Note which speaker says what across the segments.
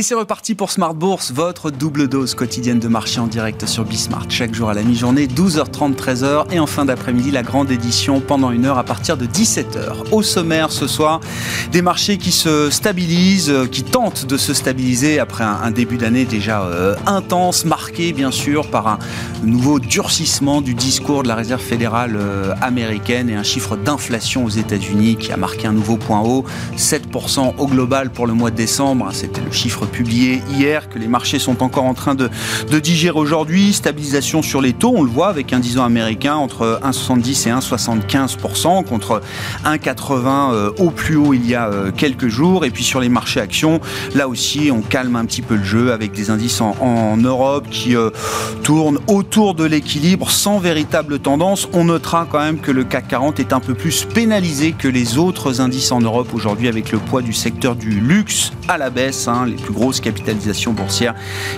Speaker 1: Et c'est reparti pour Smart Bourse, votre double dose quotidienne de marché en direct sur Bismart. Chaque jour à la mi-journée, 12h30, 13h. Et en fin d'après-midi, la grande édition pendant une heure à partir de 17h. Au sommaire ce soir, des marchés qui se stabilisent, euh, qui tentent de se stabiliser après un, début d'année déjà euh, intense, marqué bien sûr par un nouveau durcissement du discours de la Réserve fédérale euh, américaine et un chiffre d'inflation aux États-Unis qui a marqué un nouveau point haut, 7% au global pour le mois de décembre. C'était le chiffre publié hier, que les marchés sont encore en train de, digérer aujourd'hui. Stabilisation sur les taux, on le voit avec un 10 ans américain entre 1,70 et 1,75% contre 1,80 euh, au plus haut il y a euh, quelques jours. Et puis sur les marchés actions, là aussi, on calme un petit peu le jeu avec des indices en, Europe qui euh, tournent autour de l'équilibre sans véritable tendance. On notera quand même que le CAC 40 est un peu plus pénalisé que les autres indices en Europe aujourd'hui avec le poids du secteur du luxe à la baisse. Hein. Les plus grosses capitalisations boursières,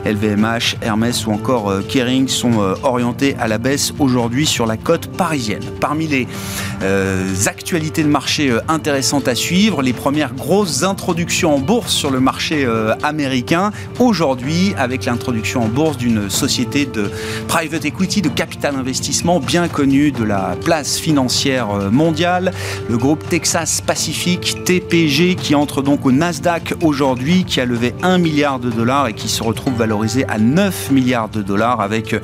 Speaker 1: LVMH, Hermès ou encore euh, Kering, sont euh, orientées à la baisse aujourd'hui sur la côte parisienne. Parmi les euh, actualités de marché intéressantes à suivre, les premières grosses introductions en bourse sur le marché américain. Aujourd'hui avec l'introduction en bourse d'une société de private equity, de capital investissement bien connue de la place financière mondiale, le groupe Texas Pacific, TPG, qui entre donc au Nasdaq aujourd'hui, qui a levé 1 milliard de dollars et qui se retrouve valorisé à 9 milliards de dollars avec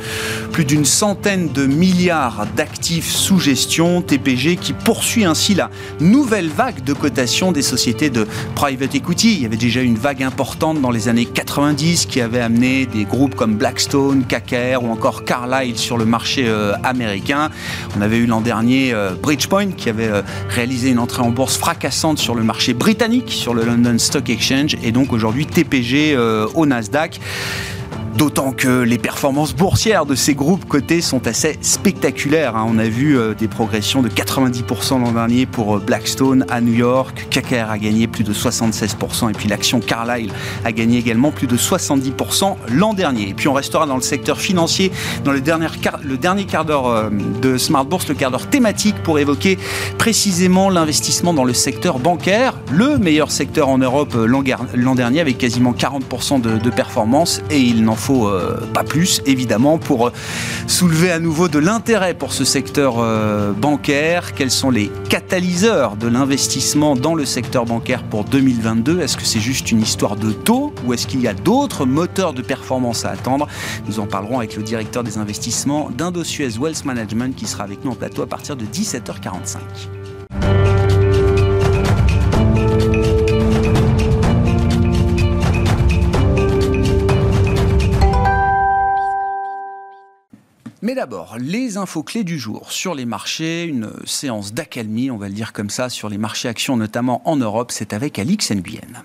Speaker 1: plus d'une centaine de milliards d'actifs sous gestion. TPG qui poursuit ainsi la nouvelle vague de cotation des sociétés de private equity. Il y avait déjà une vague importante dans les années 90 qui avait amené des groupes comme Blackstone, KKR ou encore Carlyle sur le marché euh, américain. On avait eu l'an dernier euh, Bridgepoint qui avait euh, réalisé une entrée en bourse fracassante sur le marché britannique, sur le London Stock Exchange, et donc aujourd'hui TPG au Nasdaq. D'autant que les performances boursières de ces groupes cotés sont assez spectaculaires. Hein. On a vu euh, des progressions de 90% l'an dernier pour euh, Blackstone à New York. KKR a gagné plus de 76% et puis l'action Carlyle a gagné également plus de 70% l'an dernier. Et puis on restera dans le secteur financier dans le dernier, quart d'heure euh, de Smart Bourse, le quart d'heure thématique pour évoquer précisément l'investissement dans le secteur bancaire, le meilleur secteur en Europe l'an dernier avec quasiment 40% de, de performance et il n'en faut euh, pas plus, évidemment, pour euh, soulever à nouveau de l'intérêt pour ce secteur euh, bancaire. Quels sont les catalyseurs de l'investissement dans le secteur bancaire pour 2022 Est-ce que c'est juste une histoire de taux ou est-ce qu'il y a d'autres moteurs de performance à attendre? Nous en parlerons avec le directeur des investissements d'Indosuez Wealth Management qui sera avec nous en plateau à partir de 17h45. Mais d'abord, les infos clés du jour sur les marchés, une séance d'accalmie, on va le dire comme ça, sur les marchés actions, notamment en Europe, c'est avec Alix Nguyen.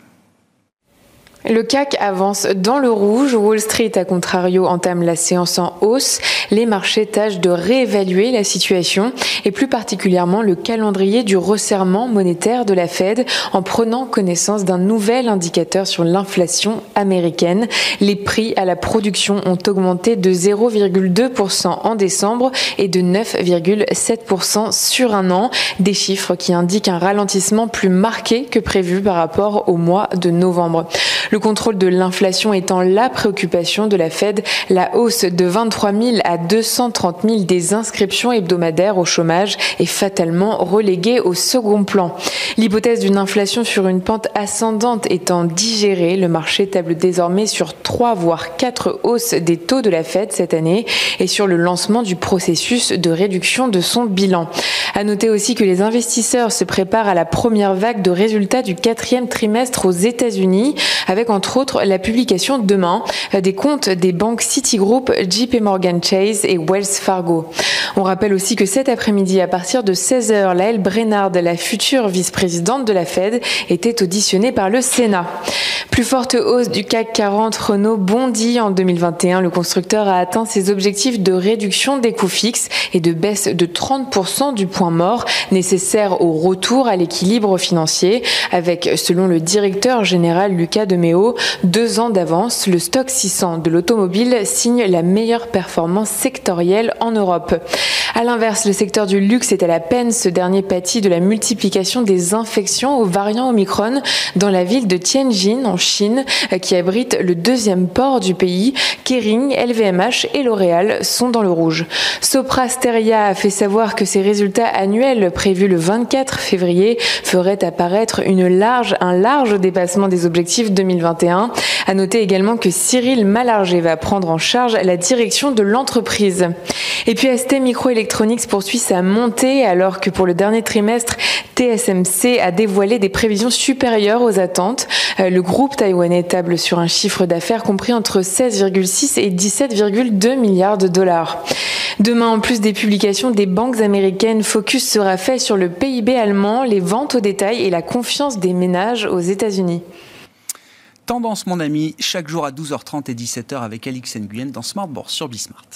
Speaker 2: Le CAC avance dans le rouge. Wall Street, à contrario, entame la séance en hausse. Les marchés tâchent de réévaluer la situation et plus particulièrement le calendrier du resserrement monétaire de la Fed en prenant connaissance d'un nouvel indicateur sur l'inflation américaine. Les prix à la production ont augmenté de 0,2% en décembre et de 9,7% sur un an. Des chiffres qui indiquent un ralentissement plus marqué que prévu par rapport au mois de novembre. Le contrôle de l'inflation étant la préoccupation de la Fed, la hausse de 23 000 à 230 000 des inscriptions hebdomadaires au chômage est fatalement reléguée au second plan. L'hypothèse d'une inflation sur une pente ascendante étant digérée, le marché table désormais sur trois voire quatre hausses des taux de la Fed cette année et sur le lancement du processus de réduction de son bilan. À noter aussi que les investisseurs se préparent à la première vague de résultats du quatrième trimestre aux États-Unis avec entre autres la publication demain des comptes des banques Citigroup, JP Morgan Chase et Wells Fargo. On rappelle aussi que cet après-midi, à partir de 16h, Laëlle Brennard, la future vice-présidente de la Fed, était auditionnée par le Sénat. Plus forte hausse du CAC 40, Renault bondit en 2021. Le constructeur a atteint ses objectifs de réduction des coûts fixes et de baisse de 30% du point mort nécessaire au retour à l'équilibre financier, avec, selon le directeur général Lucas Demeo, deux ans d'avance, le stock 600 de l'automobile signe la meilleure performance sectorielle en Europe. À l'inverse, le secteur du luxe est à la peine. Ce dernier pâtit de la multiplication des infections aux variants Omicron dans la ville de Tianjin, en Chine, qui abrite le deuxième port du pays. Kering, LVMH et L'Oréal sont dans le rouge. Soprasteria a fait savoir que ses résultats annuels prévus le 24 février feraient apparaître un large dépassement des objectifs 2021. À noter également que Cyril Malargé va prendre en charge la direction de l'entreprise. Et puis ST Microelectronics poursuit sa montée alors que pour le dernier trimestre, TSMC a dévoilé des prévisions supérieures aux attentes. Euh, le groupe taïwanais table sur un chiffre d'affaires compris entre 16,6 et 17,2 milliards de dollars. Demain, en plus des publications des banques américaines, focus sera fait sur le PIB allemand, les ventes au détail et la confiance des ménages aux États-Unis.
Speaker 1: Tendance, mon ami, chaque jour à 12h30 et 17h avec Alix Nguyen dans Smart Bourse sur Bismart.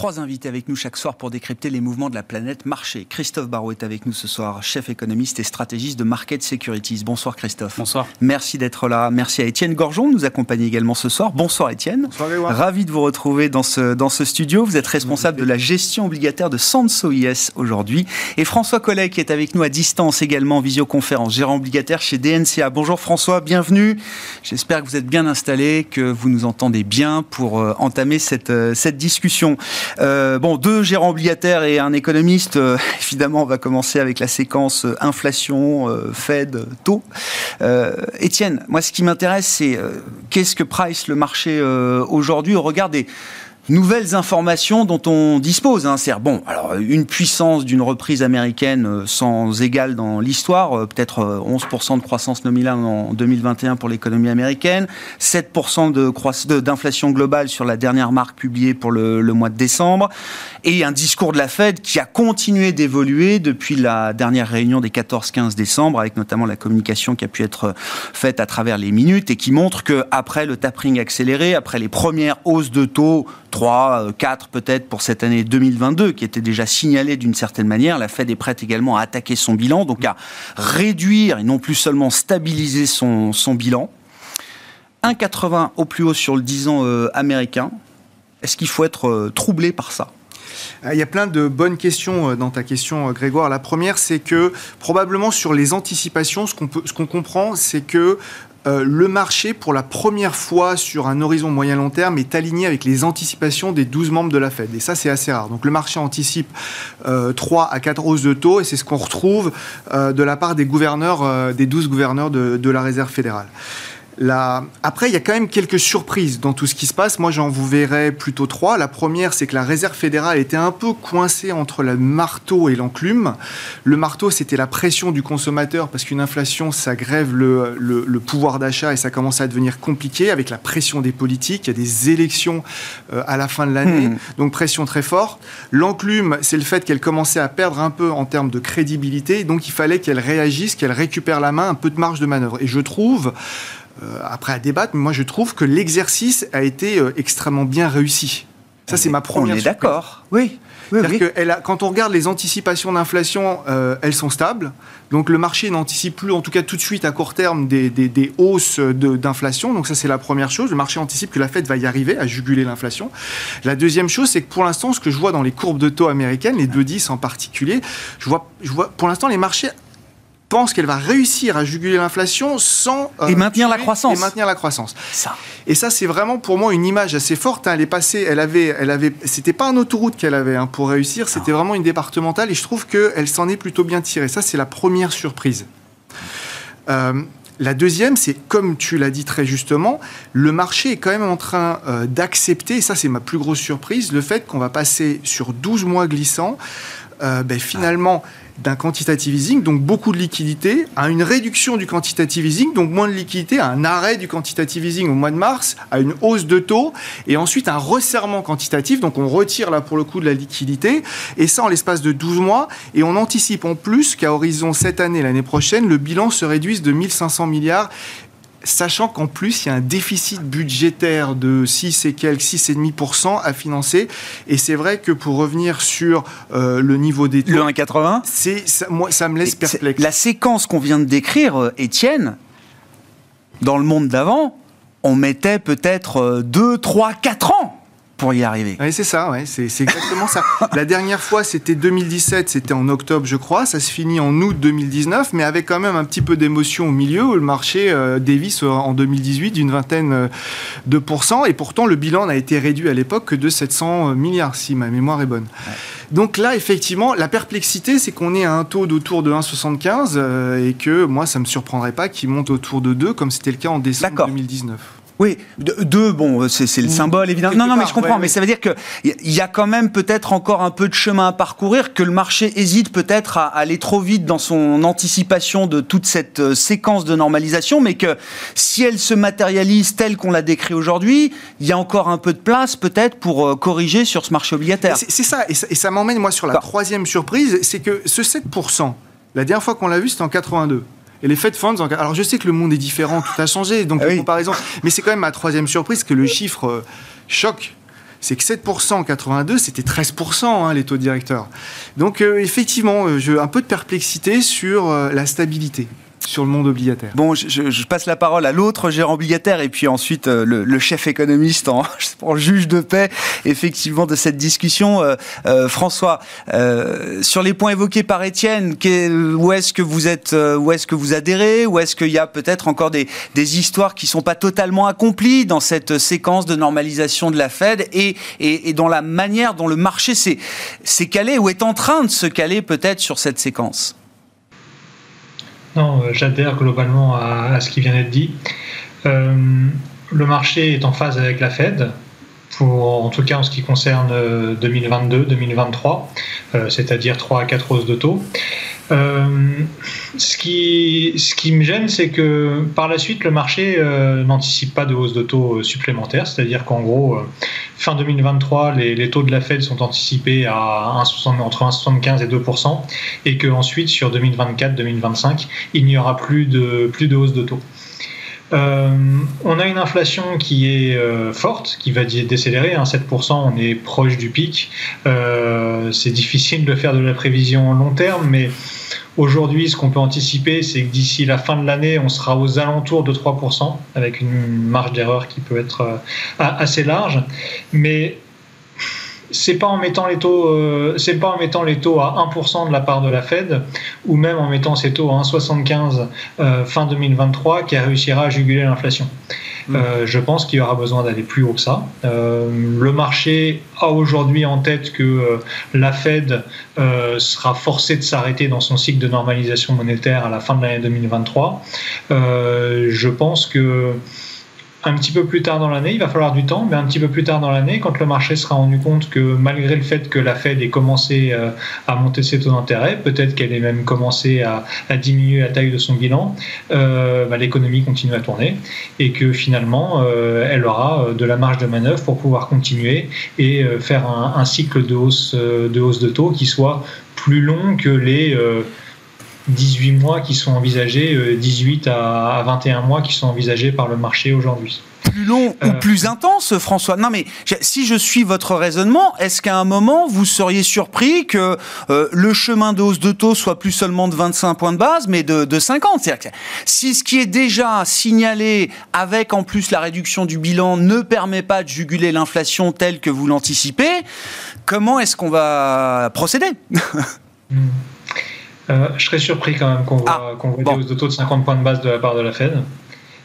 Speaker 1: Trois invités avec nous chaque soir pour décrypter les mouvements de la planète marché. Christophe Barrault est avec nous ce soir, chef économiste et stratégiste de Market Securities. Bonsoir Christophe.
Speaker 3: Bonsoir.
Speaker 1: Merci d'être là. Merci à Étienne Gorgeon, nous accompagner également ce soir. Bonsoir Étienne.
Speaker 3: Bonsoir
Speaker 1: Ravi de vous retrouver dans ce, dans ce studio. Vous êtes responsable de la gestion obligataire de Sanso IS aujourd'hui. Et François Collet qui est avec nous à distance également en visioconférence, gérant obligataire chez DNCA. Bonjour François, bienvenue. J'espère que vous êtes bien installé, que vous nous entendez bien pour euh, entamer cette, euh, cette discussion. Euh, bon, deux gérants obligataires et un économiste. Euh, évidemment, on va commencer avec la séquence euh, inflation, Fed, taux. Étienne, moi, ce qui m'intéresse, c'est qu'est-ce que price le marché aujourd'hui au regard des nouvelles informations dont on dispose. Hein. C'est bon, alors une puissance d'une reprise américaine euh, sans égale dans l'histoire, euh, peut-être 11% euh, de croissance nominale en 2021 pour l'économie américaine, 7% de d'inflation globale sur la dernière marque publiée pour le, le, mois de décembre, et un discours de la Fed qui a continué d'évoluer depuis la dernière réunion des 14-15 décembre, avec notamment la communication qui a pu être faite à travers les minutes et qui montre que après le tapering accéléré, après les premières hausses de taux 3, 4 euh, peut-être pour cette année 2022, qui était déjà signalée d'une certaine manière. La Fed est prête également à attaquer son bilan, donc à réduire et non plus seulement stabiliser son, bilan. 1,80 au plus haut sur le 10 ans euh, américain. Est-ce qu'il faut être euh, troublé par ça?
Speaker 3: Il y a plein de bonnes questions dans ta question, Grégoire. La première, c'est que probablement sur les anticipations, ce qu'on comprend, c'est que euh, le marché, pour la première fois sur un horizon moyen-long terme, est aligné avec les anticipations des 12 membres de la Fed. Et ça, c'est assez rare. Donc le marché anticipe 3 euh, à 4 hausses de taux, et c'est ce qu'on retrouve euh, de la part des gouverneurs, des 12 gouverneurs de la Réserve fédérale. Après, il y a quand même quelques surprises dans tout ce qui se passe. Moi, j'en vous verrai plutôt trois. La première, c'est que la Réserve fédérale était un peu coincée entre le marteau et l'enclume. Le marteau, c'était la pression du consommateur, parce qu'une inflation, ça grève le, pouvoir d'achat et ça commence à devenir compliqué avec la pression des politiques. Il y a des élections euh, à la fin de l'année, hmm. donc pression très forte. L'enclume, c'est le fait qu'elle commençait à perdre un peu en termes de crédibilité, donc il fallait qu'elle réagisse, qu'elle récupère la main, un peu de marge de manœuvre. Et je trouve après à débattre, mais moi je trouve que l'exercice a été euh, extrêmement bien réussi. Ça, c'est ma première.
Speaker 1: On est d'accord. Oui. oui,
Speaker 3: Que elle a, quand on regarde les anticipations d'inflation, euh, elles sont stables. Donc le marché n'anticipe plus, en tout cas tout de suite à court terme, des, des, des hausses d'inflation. Donc ça, c'est la première chose. Le marché anticipe que la Fed va y arriver à juguler l'inflation. La deuxième chose, c'est que pour l'instant, ce que je vois dans les courbes de taux américaines, les 2,10 en particulier, je vois, je vois pour l'instant les marchés pense qu'elle va réussir à juguler l'inflation sans
Speaker 1: euh, et maintenir la croissance.
Speaker 3: Et maintenir la croissance. Ça. Et ça, c'est vraiment pour moi une image assez forte. Hein. Elle est passée, elle avait, elle avait, c'était pas un autoroute qu'elle avait hein, pour réussir, c'était vraiment une départementale. Et je trouve qu'elle s'en est plutôt bien tirée. Ça, c'est la première surprise. Euh, la deuxième, c'est comme tu l'as dit très justement, le marché est quand même en train euh, d'accepter, et ça c'est ma plus grosse surprise, le fait qu'on va passer sur 12 mois glissants, ben, finalement, d'un quantitative easing, donc beaucoup de liquidités, à une réduction du quantitative easing, donc moins de liquidités, à un arrêt du quantitative easing au mois de mars, à une hausse de taux, et ensuite un resserrement quantitatif, donc on retire là pour le coup de la liquidité, et ça en l'espace de 12 mois, et on anticipe en plus qu'à horizon cette année, l'année prochaine, le bilan se réduise de 1500 milliards sachant qu'en plus, il y a un déficit budgétaire de 6 et quelques, 6,5% à financer. Et c'est vrai que pour revenir sur euh, le niveau des taux...
Speaker 1: Le 1,80
Speaker 3: ça, moi, ça me laisse perplexe.
Speaker 1: La séquence qu'on vient de décrire, euh, Étienne, dans le monde d'avant, on mettait peut-être 2, 3, 4 ans pour y arriver.
Speaker 3: Oui, c'est ça, ouais, c'est exactement ça. La dernière fois, c'était 2017, c'était en octobre, je crois. Ça se finit en août 2019, mais avec quand même un petit peu d'émotion au milieu, où le marché euh, dévisse en 2018 d'une vingtaine euh, de pourcents. Et pourtant, le bilan n'a été réduit à l'époque que de 700 milliards, si ma mémoire est bonne. Donc là, effectivement, la perplexité, c'est qu'on est à un taux d'autour de 1,75 euh, et que moi, ça ne me surprendrait pas qu'il monte autour de 2, comme c'était le cas en décembre 2019.
Speaker 1: Oui, deux, bon, c'est le symbole évidemment. Non, non, mais je comprends, mais ça veut dire qu'il y a quand même peut-être encore un peu de chemin à parcourir, que le marché hésite peut-être à aller trop vite dans son anticipation de toute cette euh, séquence de normalisation, mais que si elle se matérialise telle qu'on l'a décrit aujourd'hui, il y a encore un peu de place peut-être pour euh, corriger sur ce marché obligataire.
Speaker 3: C'est ça, et ça, m'emmène moi sur la troisième surprise, c'est que ce 7%, la dernière fois qu'on l'a vu, c'était en 82. Et les Fed Funds, alors je sais que le monde est différent, tout a changé, donc ah comparaison, mais c'est quand même ma troisième surprise que le chiffre euh, choque. C'est que 7% en 82, c'était 13% hein, les taux directeurs. Donc euh, effectivement, euh, je, un peu de perplexité sur la stabilité sur le monde obligataire.
Speaker 1: Bon, je, passe la parole à l'autre gérant obligataire et puis ensuite euh, le, chef économiste en, juge de paix, effectivement, de cette discussion. Euh, euh, François, sur les points évoqués par Étienne, où est-ce que vous êtes, où est-ce que vous adhérez, où est-ce qu'il y a peut-être encore des, histoires qui sont pas totalement accomplies dans cette séquence de normalisation de la Fed et dans la manière dont le marché s'est calé ou est en train de se caler peut-être sur cette séquence?
Speaker 4: Non, euh, j'adhère globalement à, ce qui vient d'être dit. Euh, le marché est en phase avec la Fed, pour, en tout cas en ce qui concerne 2022-2023, euh, c'est-à-dire 3 à 4 hausses de taux. Euh, ce, qui, ce qui me gêne, c'est que par la suite, le marché euh, n'anticipe pas de hausse de taux euh, supplémentaire, c'est-à-dire qu'en gros, fin 2023, les, taux de la Fed sont anticipés à entre 1,75 et 2% et qu'ensuite, sur 2024-2025, il n'y aura plus de, plus de hausse de taux. on a une inflation qui est forte, qui va décélérer. Hein, 7%, on est proche du pic. c'est difficile de faire de la prévision long terme, mais Aujourd'hui, ce qu'on peut anticiper, c'est que d'ici la fin de l'année, on sera aux alentours de 3%, avec une marge d'erreur qui peut être euh, assez large. Mais c'est pas en mettant les taux, euh, c'est pas en mettant les taux à 1% de la part de la Fed, ou même en mettant ces taux à 1,75 euh, fin 2023, qui réussira à juguler l'inflation. Mm. Euh, je pense qu'il y aura besoin d'aller plus haut que ça. le marché a aujourd'hui en tête que la Fed sera forcée de s'arrêter dans son cycle de normalisation monétaire à la fin de l'année 2023. je pense que un petit peu plus tard dans l'année, il va falloir du temps, mais un petit peu plus tard dans l'année, quand le marché sera rendu compte que malgré le fait que la Fed ait commencé euh, à monter ses taux d'intérêt, peut-être qu'elle ait même commencé à, diminuer la taille de son bilan, euh, bah, l'économie continue à tourner et que finalement, euh, elle aura de la marge de manœuvre pour pouvoir continuer et faire un, cycle de hausse, de hausse de taux qui soit plus long que les 18 mois qui sont envisagés, 18 euh, à 21 mois qui sont envisagés par le marché aujourd'hui.
Speaker 1: Plus long ou euh, plus intense, François? Non, mais si je suis votre raisonnement, est-ce qu'à un moment, vous seriez surpris que euh, le chemin de hausse de taux soit plus seulement de 25 points de base, mais de, de 50 C'est-à-dire que si ce qui est déjà signalé, avec en plus la réduction du bilan, ne permet pas de juguler l'inflation telle que vous l'anticipez, comment est-ce qu'on va procéder?
Speaker 4: Euh, je serais surpris quand même qu'on voit, ah, des hausses de taux de 50 points de base de la part de la Fed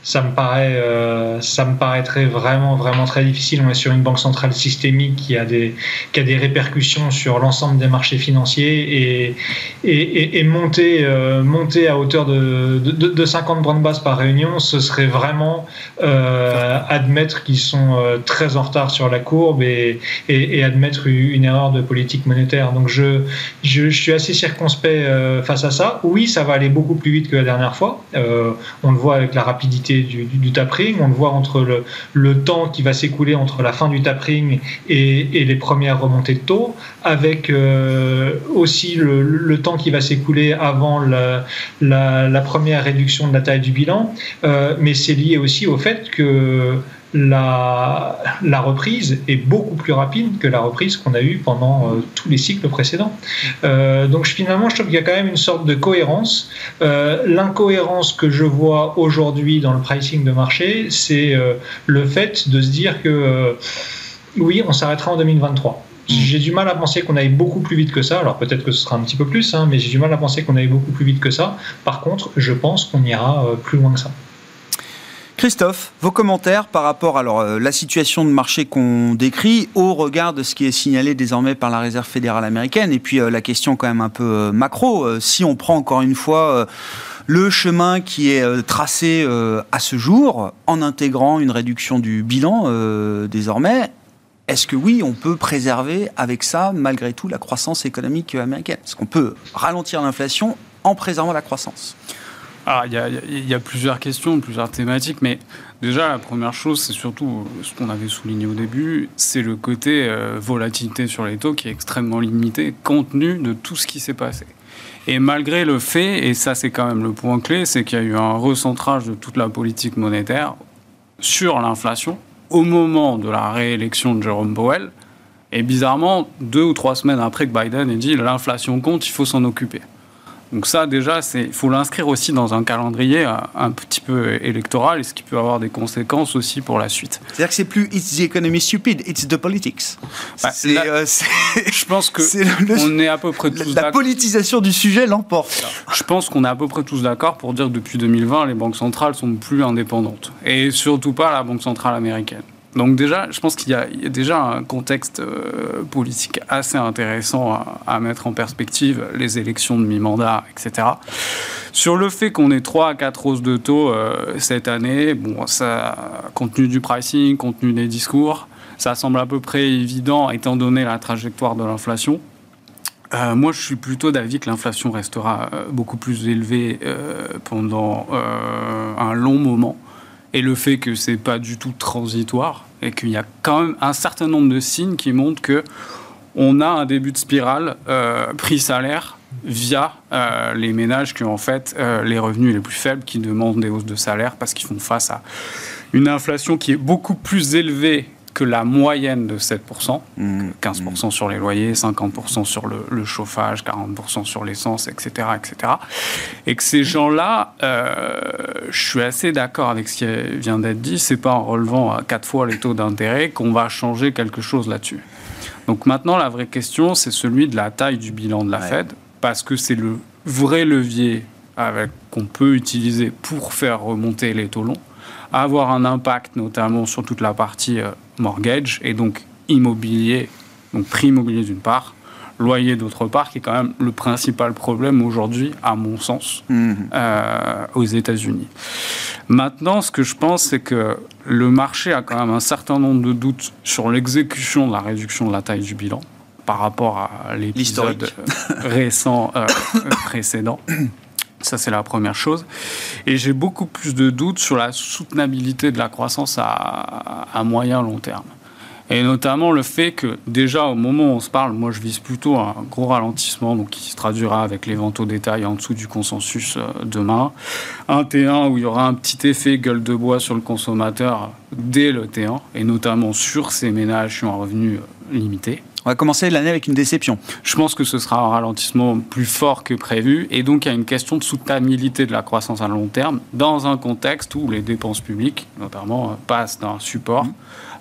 Speaker 4: ça me paraît, euh, ça me paraîtrait vraiment, vraiment très difficile. On est sur une banque centrale systémique qui a des, qui a des répercussions sur l'ensemble des marchés financiers et, et, et, monter, euh, monter à hauteur de, de, de, 50 points de base par réunion, ce serait vraiment euh, admettre qu'ils sont très en retard sur la courbe et, et, admettre une erreur de politique monétaire. Donc je, je, suis assez circonspect face à ça. Oui, ça va aller beaucoup plus vite que la dernière fois. on le voit avec la rapidité du, tapering. On le voit entre le, temps qui va s'écouler entre la fin du tapering et, les premières remontées de taux, avec aussi le, temps qui va s'écouler avant la, première réduction de la taille du bilan. mais c'est lié aussi au fait que la, la, reprise est beaucoup plus rapide que la reprise qu'on a eue pendant euh, tous les cycles précédents. Euh, donc finalement, je trouve qu'il y a quand même une sorte de cohérence. Euh, l'incohérence que je vois aujourd'hui dans le pricing de marché, c'est le fait de se dire que oui, on s'arrêtera en 2023. Mm. J'ai du mal à penser qu'on aille beaucoup plus vite que ça. Alors peut-être que ce sera un petit peu plus, hein, mais j'ai du mal à penser qu'on aille beaucoup plus vite que ça. Par contre, je pense qu'on ira plus loin que ça.
Speaker 1: Christophe, vos commentaires par rapport à euh, la situation de marché qu'on décrit au regard de ce qui est signalé désormais par la Réserve fédérale américaine et puis euh, la question quand même un peu euh, macro, si on prend encore une fois le chemin qui est tracé à ce jour en intégrant une réduction du bilan désormais, est-ce que oui, on peut préserver avec ça malgré tout la croissance économique américaine? Est-ce qu'on peut ralentir l'inflation en préservant la croissance?
Speaker 5: Il y, a, plusieurs questions, plusieurs thématiques, mais déjà, la première chose, c'est surtout ce qu'on avait souligné au début, c'est le côté euh, volatilité sur les taux qui est extrêmement limité, compte tenu de tout ce qui s'est passé. Et malgré le fait, et ça c'est quand même le point clé, c'est qu'il y a eu un recentrage de toute la politique monétaire sur l'inflation au moment de la réélection de Jerome Powell. Et bizarrement, deux ou trois semaines après que Biden ait dit l'inflation compte, il faut s'en occuper. Donc ça, déjà, il faut l'inscrire aussi dans un calendrier euh, un petit peu électoral, et ce qui peut avoir des conséquences aussi pour la suite.
Speaker 1: C'est-à-dire que c'est plus it's the economy stupid, it's the politics.
Speaker 5: Bah, euh, je pense que on est à peu près tous
Speaker 1: La politisation du sujet l'emporte.
Speaker 5: Je pense qu'on est à peu près tous d'accord pour dire que depuis 2020, les banques centrales sont plus indépendantes, et surtout pas la banque centrale américaine. Donc déjà, je pense qu'il y, a déjà un contexte euh, politique assez intéressant à, mettre en perspective, les élections de mi-mandat, etc. Sur le fait qu'on ait 3 à 4 hausses de taux euh, cette année, bon, ça, compte tenu du pricing, compte tenu des discours, ça semble à peu près évident étant donné la trajectoire de l'inflation. Euh, moi, je suis plutôt d'avis que l'inflation restera beaucoup plus élevée pendant un long moment et le fait que c'est pas du tout transitoire et qu'il y a quand même un certain nombre de signes qui montrent que on a un début de spirale euh, prix-salaire via euh, les ménages qui ont en fait euh, les revenus les plus faibles qui demandent des hausses de salaire parce qu'ils font face à une inflation qui est beaucoup plus élevée que la moyenne de 7%, 15% mmh. sur les loyers, 50% sur le, chauffage, 40% sur l'essence, etc., etc. Et que ces gens-là, euh, je suis assez d'accord avec ce qui vient d'être dit, c'est pas en relevant à quatre fois les taux d'intérêt qu'on va changer quelque chose là-dessus. Donc maintenant, la vraie question, c'est celui de la taille du bilan de la Fed, parce que c'est le vrai levier qu'on peut utiliser pour faire remonter les taux longs avoir un impact notamment sur toute la partie euh, mortgage et donc immobilier, donc prix immobilier d'une part, loyer d'autre part, qui est quand même le principal problème aujourd'hui, à mon sens, mhm. euh, aux États-Unis. Maintenant, ce que je pense, c'est que le marché a quand même un certain nombre de doutes sur l'exécution de la réduction de la taille du bilan par rapport à l'épisode euh, récent précédent. Ça, c'est la première chose. Et j'ai beaucoup plus de doutes sur la soutenabilité de la croissance à, moyen long terme. Et notamment le fait que déjà au moment où on se parle, moi je vise plutôt un gros ralentissement, donc qui se traduira avec les ventes au détail en dessous du consensus euh, demain. Un T1 où il y aura un petit effet gueule de bois sur le consommateur dès le T1, et notamment sur ces ménages qui ont un revenu euh, limité.
Speaker 1: On va commencer l'année avec une déception.
Speaker 5: Je pense que ce sera un ralentissement plus fort que prévu. Et donc, il y a une question de soutenabilité de la croissance à long terme dans un contexte où les dépenses publiques, notamment, euh, passent d'un support. Mmh.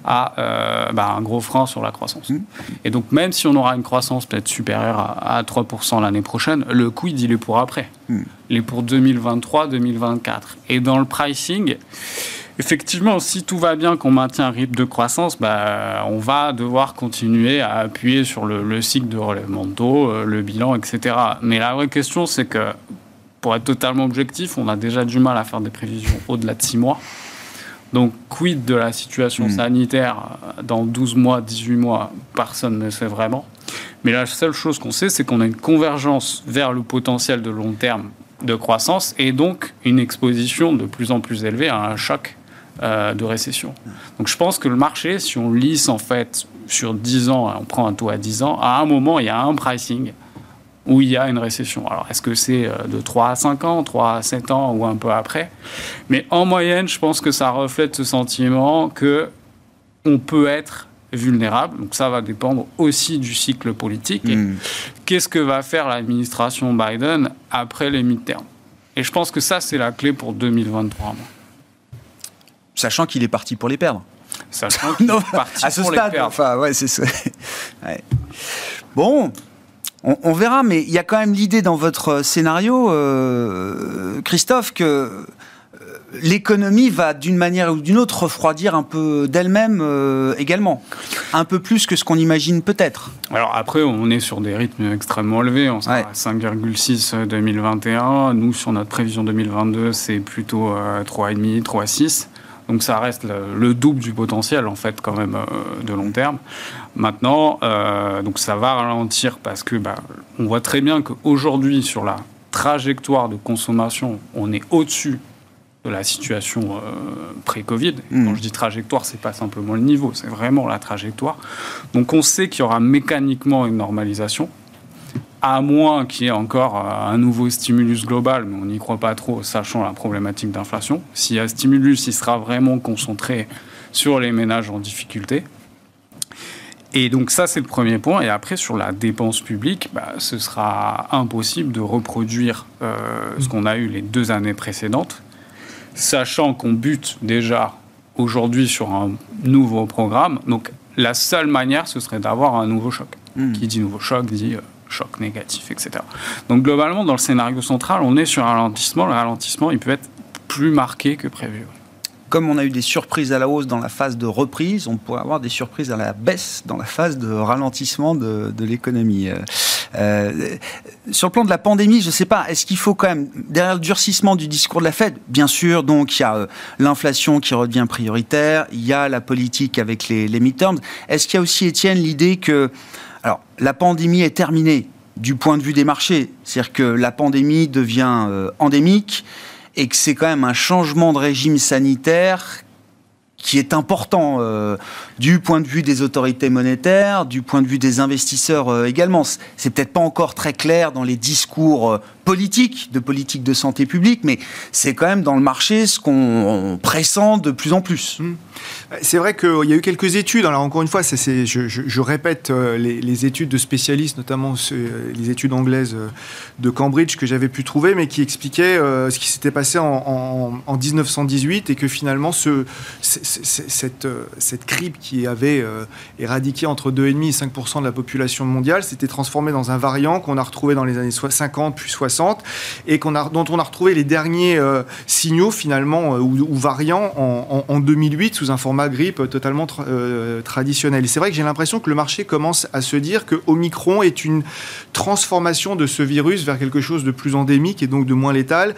Speaker 5: à euh, bah, un gros frein sur la croissance. Mmh. Et donc, même si on aura une croissance peut-être supérieure à, 3% l'année prochaine, le quid, il est pour après. Il est pour 2023-2024. Et dans le pricing, Effectivement, si tout va bien, qu'on maintient un rythme de croissance, bah, on va devoir continuer à appuyer sur le, cycle de relèvement de taux, euh, le bilan, etc. Mais la vraie question, c'est que, pour être totalement objectif, on a déjà du mal à faire des prévisions au-delà de 6 mois. Donc, quid de la situation hmm. sanitaire dans 12 mois, 18 mois Personne ne sait vraiment. Mais la seule chose qu'on sait, c'est qu'on a une convergence vers le potentiel de long terme de croissance et donc une exposition de plus en plus élevée à un choc euh, de récession. Donc je pense que le marché, si on lisse en fait sur 10 ans, on prend un taux à 10 ans, à un moment, il y a un pricing où il y a une récession. Alors, est-ce que c'est euh, de 3 à 5 ans, 3 à 7 ans ou un peu après? Mais en moyenne, je pense que ça reflète ce sentiment que on peut être vulnérable. Donc ça va dépendre aussi du cycle politique. Hmm. Qu'est-ce que va faire l'administration Biden après les mi-termes Et je pense que ça, c'est la clé pour 2023.
Speaker 1: Sachant qu'il est parti pour les perdre.
Speaker 5: Sachant qu'il est parti
Speaker 1: à ce stade, Enfin, ouais, c'est. Bon, on, verra, mais il y a quand même l'idée dans votre scénario, euh, Christophe, que euh, l'économie va d'une manière ou d'une autre refroidir un peu d'elle-même euh, également. Un peu plus que ce qu'on imagine peut-être.
Speaker 5: Alors après, on est sur des rythmes extrêmement élevés. On sera à 5,6 2021. Nous, sur notre prévision 2022, c'est plutôt 3,5, 3,6. Donc ça reste le, double du potentiel en fait quand même euh, de long terme. Maintenant, euh, donc ça va ralentir parce que bah, on voit très bien qu'aujourd'hui sur la trajectoire de consommation, on est au-dessus de la situation euh, pré-Covid. Hmm. Quand je dis trajectoire, c'est pas simplement le niveau, c'est vraiment la trajectoire. Donc on sait qu'il y aura mécaniquement une normalisation à moins qu'il y ait encore euh, un nouveau stimulus global, mais on n'y croit pas trop, sachant la problématique d'inflation. S'il y a un stimulus, il sera vraiment concentré sur les ménages en difficulté. Et donc ça, c'est le premier point. Et après, sur la dépense publique, bah, ce sera impossible de reproduire euh, ce qu'on a eu les deux années précédentes, sachant qu'on bute déjà aujourd'hui sur un nouveau programme. Donc la seule manière, ce serait d'avoir un nouveau choc. Hmm. Qui dit nouveau choc dit... Euh, choc négatif, etc. Donc globalement, dans le scénario central, on est sur un ralentissement. Le ralentissement, il peut être plus marqué que prévu.
Speaker 1: Comme on a eu des surprises à la hausse dans la phase de reprise, on pourrait avoir des surprises à la baisse dans la phase de ralentissement de, l'économie. Euh, euh, sur le plan de la pandémie, je ne sais pas, est-ce qu'il faut quand même, derrière le durcissement du discours de la Fed, bien sûr, donc il y a euh, l'inflation qui redevient prioritaire, il y a la politique avec les, les midterms, est-ce qu'il y a aussi, Étienne, l'idée que alors, la pandémie est terminée du point de vue des marchés. C'est-à-dire que la pandémie devient euh, endémique et que c'est quand même un changement de régime sanitaire qui est important euh, du point de vue des autorités monétaires, du point de vue des investisseurs euh, également. C'est peut-être pas encore très clair dans les discours euh, politiques, de politique de santé publique, mais c'est quand même dans le marché ce qu'on pressent de plus en plus. Mmh.
Speaker 3: C'est vrai qu'il y a eu quelques études, alors encore une fois, je, répète les, études de spécialistes, notamment les études anglaises de Cambridge que j'avais pu trouver, mais qui expliquaient ce qui s'était passé en, en, 1918 et que finalement ce, cette, cette grippe qui avait euh, éradiqué entre 2,5 et 5% de la population mondiale s'était transformé dans un variant qu'on a retrouvé dans les années 50 puis 60 et dont on a retrouvé les derniers euh, signaux finalement euh, ou, variants en, 2008 sous un format grippe totalement traditionnel. C'est vrai que j'ai l'impression que le marché commence à se dire que Omicron est une transformation de ce virus vers quelque chose de plus endémique et donc de moins létal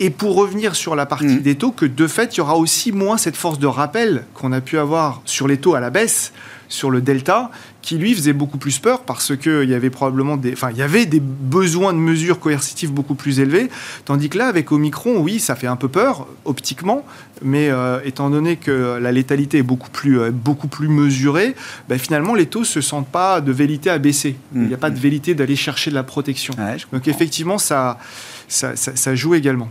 Speaker 3: et pour revenir sur la partie mm. des taux, que de fait, il y aura aussi moins cette force de rappel qu'on a pu avoir sur les taux à la baisse, sur le delta, qui lui faisait beaucoup plus peur parce qu'il y avait probablement des, enfin, il y avait des besoins de mesures coercitives beaucoup plus élevés, tandis que là, avec Omicron, oui, ça fait un peu peur optiquement, mais euh, étant donné que la létalité est beaucoup plus, euh, beaucoup plus mesurée, ben, finalement, les taux se sentent pas de vérité à baisser. Il n'y a pas de mm. vérité d'aller chercher de la protection. Donc effectivement, ça, ça, ça joue également.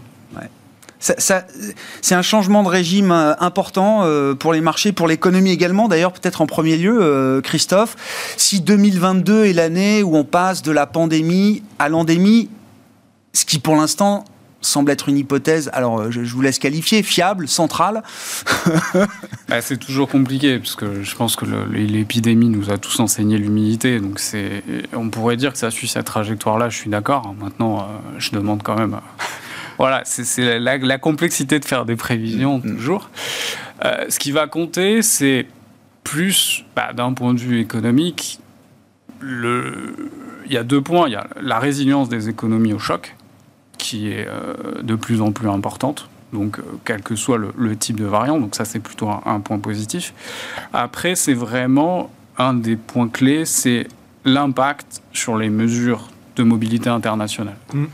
Speaker 1: C'est un changement de régime euh, important euh, pour les marchés, pour l'économie également. D'ailleurs, peut-être en premier lieu, euh, Christophe, si 2022 est l'année où on passe de la pandémie à l'endémie, ce qui pour l'instant semble être une hypothèse, alors je, vous laisse qualifier, fiable, centrale
Speaker 5: bah, C'est toujours compliqué, parce que je pense que l'épidémie nous a tous enseigné l'humilité, donc on pourrait dire que ça suit cette trajectoire-là, je suis d'accord. Maintenant, je demande quand même voilà, c'est la, complexité de faire des prévisions mm. toujours. Euh, ce qui va compter, c'est plus, bah, d'un point de vue économique, le... il y a deux points. Il y a la résilience des économies au choc, qui est euh, de plus en plus importante. Donc, euh, quel que soit le, type de variant, donc ça c'est plutôt un, point positif. Après, c'est vraiment un des points clés, c'est l'impact sur les mesures de mobilité internationale. Mm.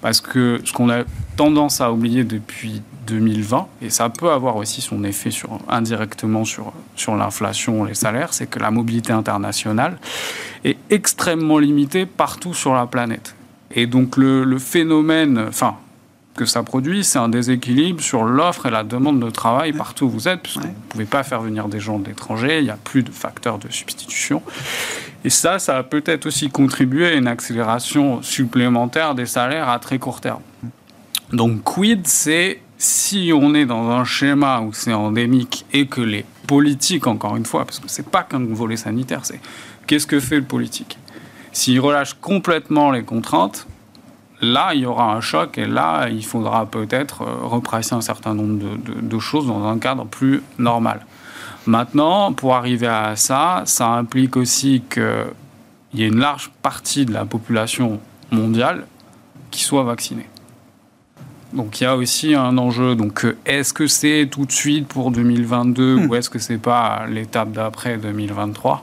Speaker 5: Parce que ce qu'on a tendance à oublier depuis 2020, et ça peut avoir aussi son effet sur, indirectement sur, sur l'inflation, les salaires, c'est que la mobilité internationale est extrêmement limitée partout sur la planète. Et donc le, le phénomène, enfin, que ça produit, c'est un déséquilibre sur l'offre et la demande de travail partout où vous êtes, puisque vous ne pouvez pas faire venir des gens de l'étranger, il n'y a plus de facteurs de substitution. Et ça, ça a peut-être aussi contribué à une accélération supplémentaire des salaires à très court terme. Donc, quid, c'est si on est dans un schéma où c'est endémique et que les politiques, encore une fois, parce que c'est pas qu'un volet sanitaire, c'est qu'est-ce que fait le politique? S'il relâche complètement les contraintes, là, il y aura un choc et là, il faudra peut-être euh, represser un certain nombre de, choses dans un cadre plus normal. Maintenant, pour arriver à ça, ça implique aussi qu'il y ait une large partie de la population mondiale qui soit vaccinée. Donc il y a aussi un enjeu. Donc euh, est-ce que c'est tout de suite pour 2022 hmm. ou est-ce que c'est pas l'étape d'après 2023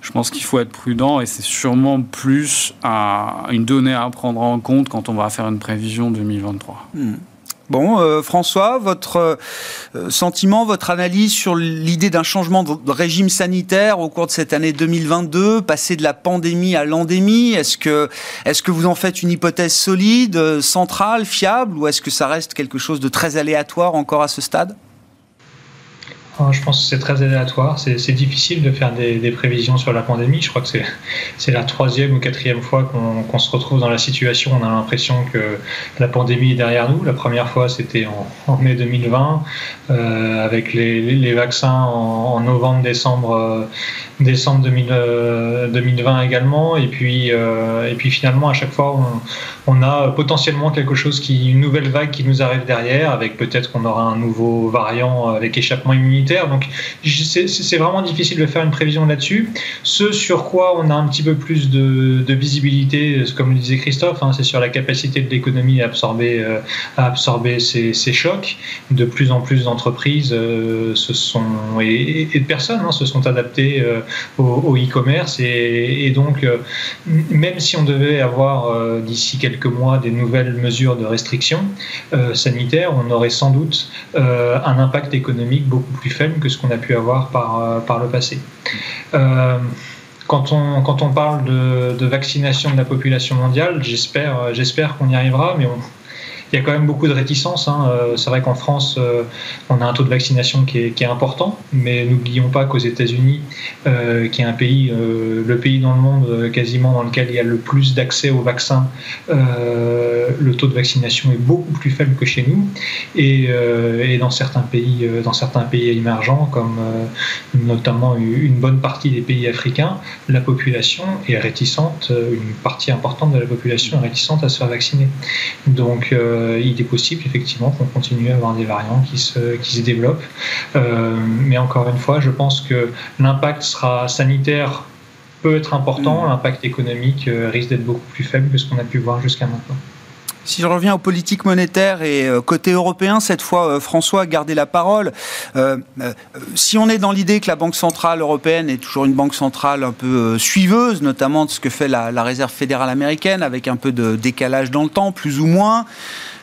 Speaker 5: je pense qu'il faut être prudent et c'est sûrement plus une donnée à prendre en compte quand on va faire une prévision 2023. Hmm.
Speaker 1: Bon, euh, François, votre euh, sentiment, votre analyse sur l'idée d'un changement de régime sanitaire au cours de cette année 2022, passer de la pandémie à l'endémie, est-ce que, est que vous en faites une hypothèse solide, centrale, fiable, ou est-ce que ça reste quelque chose de très aléatoire encore à ce stade?
Speaker 4: Je pense que c'est très aléatoire. C'est difficile de faire des, prévisions sur la pandémie. Je crois que c'est la troisième ou quatrième fois qu'on se retrouve dans la situation. On a l'impression que la pandémie est derrière nous. La première fois, c'était en, mai 2020, euh, avec les, vaccins en, novembre, décembre, euh, décembre 2020 euh, également. Et puis, et puis finalement, à chaque fois, on, a potentiellement quelque chose qui, une nouvelle vague qui nous arrive derrière, avec peut-être qu'on aura un nouveau variant avec échappement immunitaire donc c'est vraiment difficile de faire une prévision là-dessus. Ce sur quoi on a un petit peu plus de, visibilité, comme le disait Christophe, hein, c'est sur la capacité de l'économie à absorber, euh, à absorber ces, chocs. De plus en plus d'entreprises euh, et, de personnes hein, se sont adaptées euh, au e-commerce. et, donc, même si on devait avoir d'ici quelques mois des nouvelles mesures de restriction sanitaire, on aurait sans doute un impact économique beaucoup plus que ce qu'on a pu avoir par, euh, par le passé. Euh, quand on, quand on parle de, vaccination de la population mondiale, j'espère, j'espère qu'on y arrivera, mais on, il y a quand même beaucoup de réticences. Hein. Euh, c'est vrai qu'en France, euh, on a un taux de vaccination qui est, important, mais n'oublions pas qu'aux États-Unis, euh, qui est un pays, le pays dans le monde quasiment dans lequel il y a le plus d'accès aux vaccins, le taux de vaccination est beaucoup plus faible que chez nous. Et, dans certains pays, dans certains pays émergents, comme notamment une bonne partie des pays africains, la population est réticente, une partie importante de la population est réticente à se faire vacciner. Donc il est possible effectivement qu'on continue à avoir des variants qui se, qui se développent. Euh, mais encore une fois, je pense que l'impact sera sanitaire peut être important, mm. l'impact économique euh, risque d'être beaucoup plus faible que ce qu'on a pu voir jusqu'à maintenant.
Speaker 1: Si je reviens aux politiques monétaires et côté européen, cette fois, François a gardé la parole. si on est dans l'idée que la Banque centrale européenne est toujours une banque centrale un peu suiveuse, notamment de ce que fait la Réserve fédérale américaine, avec un peu de décalage dans le temps, plus ou moins,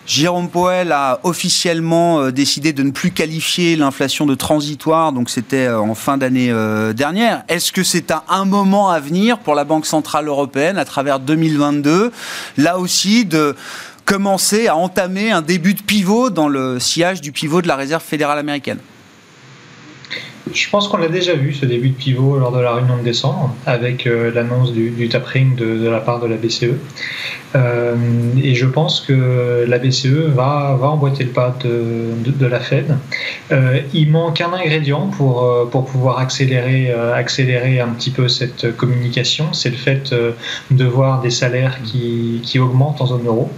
Speaker 1: Jérôme Powell a officiellement euh, décidé de ne plus qualifier l'inflation de transitoire, donc c'était euh, en fin d'année euh, dernière. Est-ce que c'est un, un, moment à venir pour la Banque Centrale Européenne à travers 2022, là aussi de commencer à entamer un début de pivot dans le sillage du pivot de la Réserve fédérale américaine?
Speaker 4: Je pense qu'on l'a déjà vu, ce début de pivot, lors de la réunion de décembre, avec l'annonce du, du, tapering de, la part de la BCE. Euh, et je pense que la BCE va, va emboîter le pas de, de, la Fed. Euh, il manque un ingrédient pour, euh, pour pouvoir accélérer, accélérer un petit peu cette communication, c'est le fait de voir des salaires qui, qui augmentent en zone euro.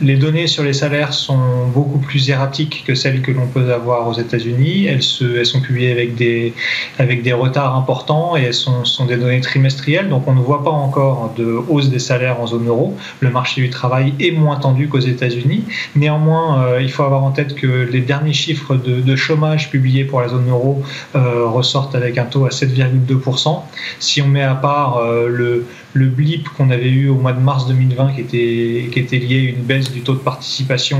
Speaker 4: les données sur les salaires sont beaucoup plus erratiques que celles que l'on peut avoir aux États-Unis. Elles, sont publiées avec des, avec des retards importants et elles sont, sont des données trimestrielles, donc on ne voit pas encore de hausse des salaires en zone euro. Le marché du travail est moins tendu qu'aux États-Unis. Néanmoins, euh, il faut avoir en tête que les derniers chiffres de, chômage publiés pour la zone euro euh, ressortent avec un taux à 7,2%. Si on met à part euh, le, le blip qu'on avait eu au mois de mars 2020 qui était, qui était lié à une baisse du taux de participation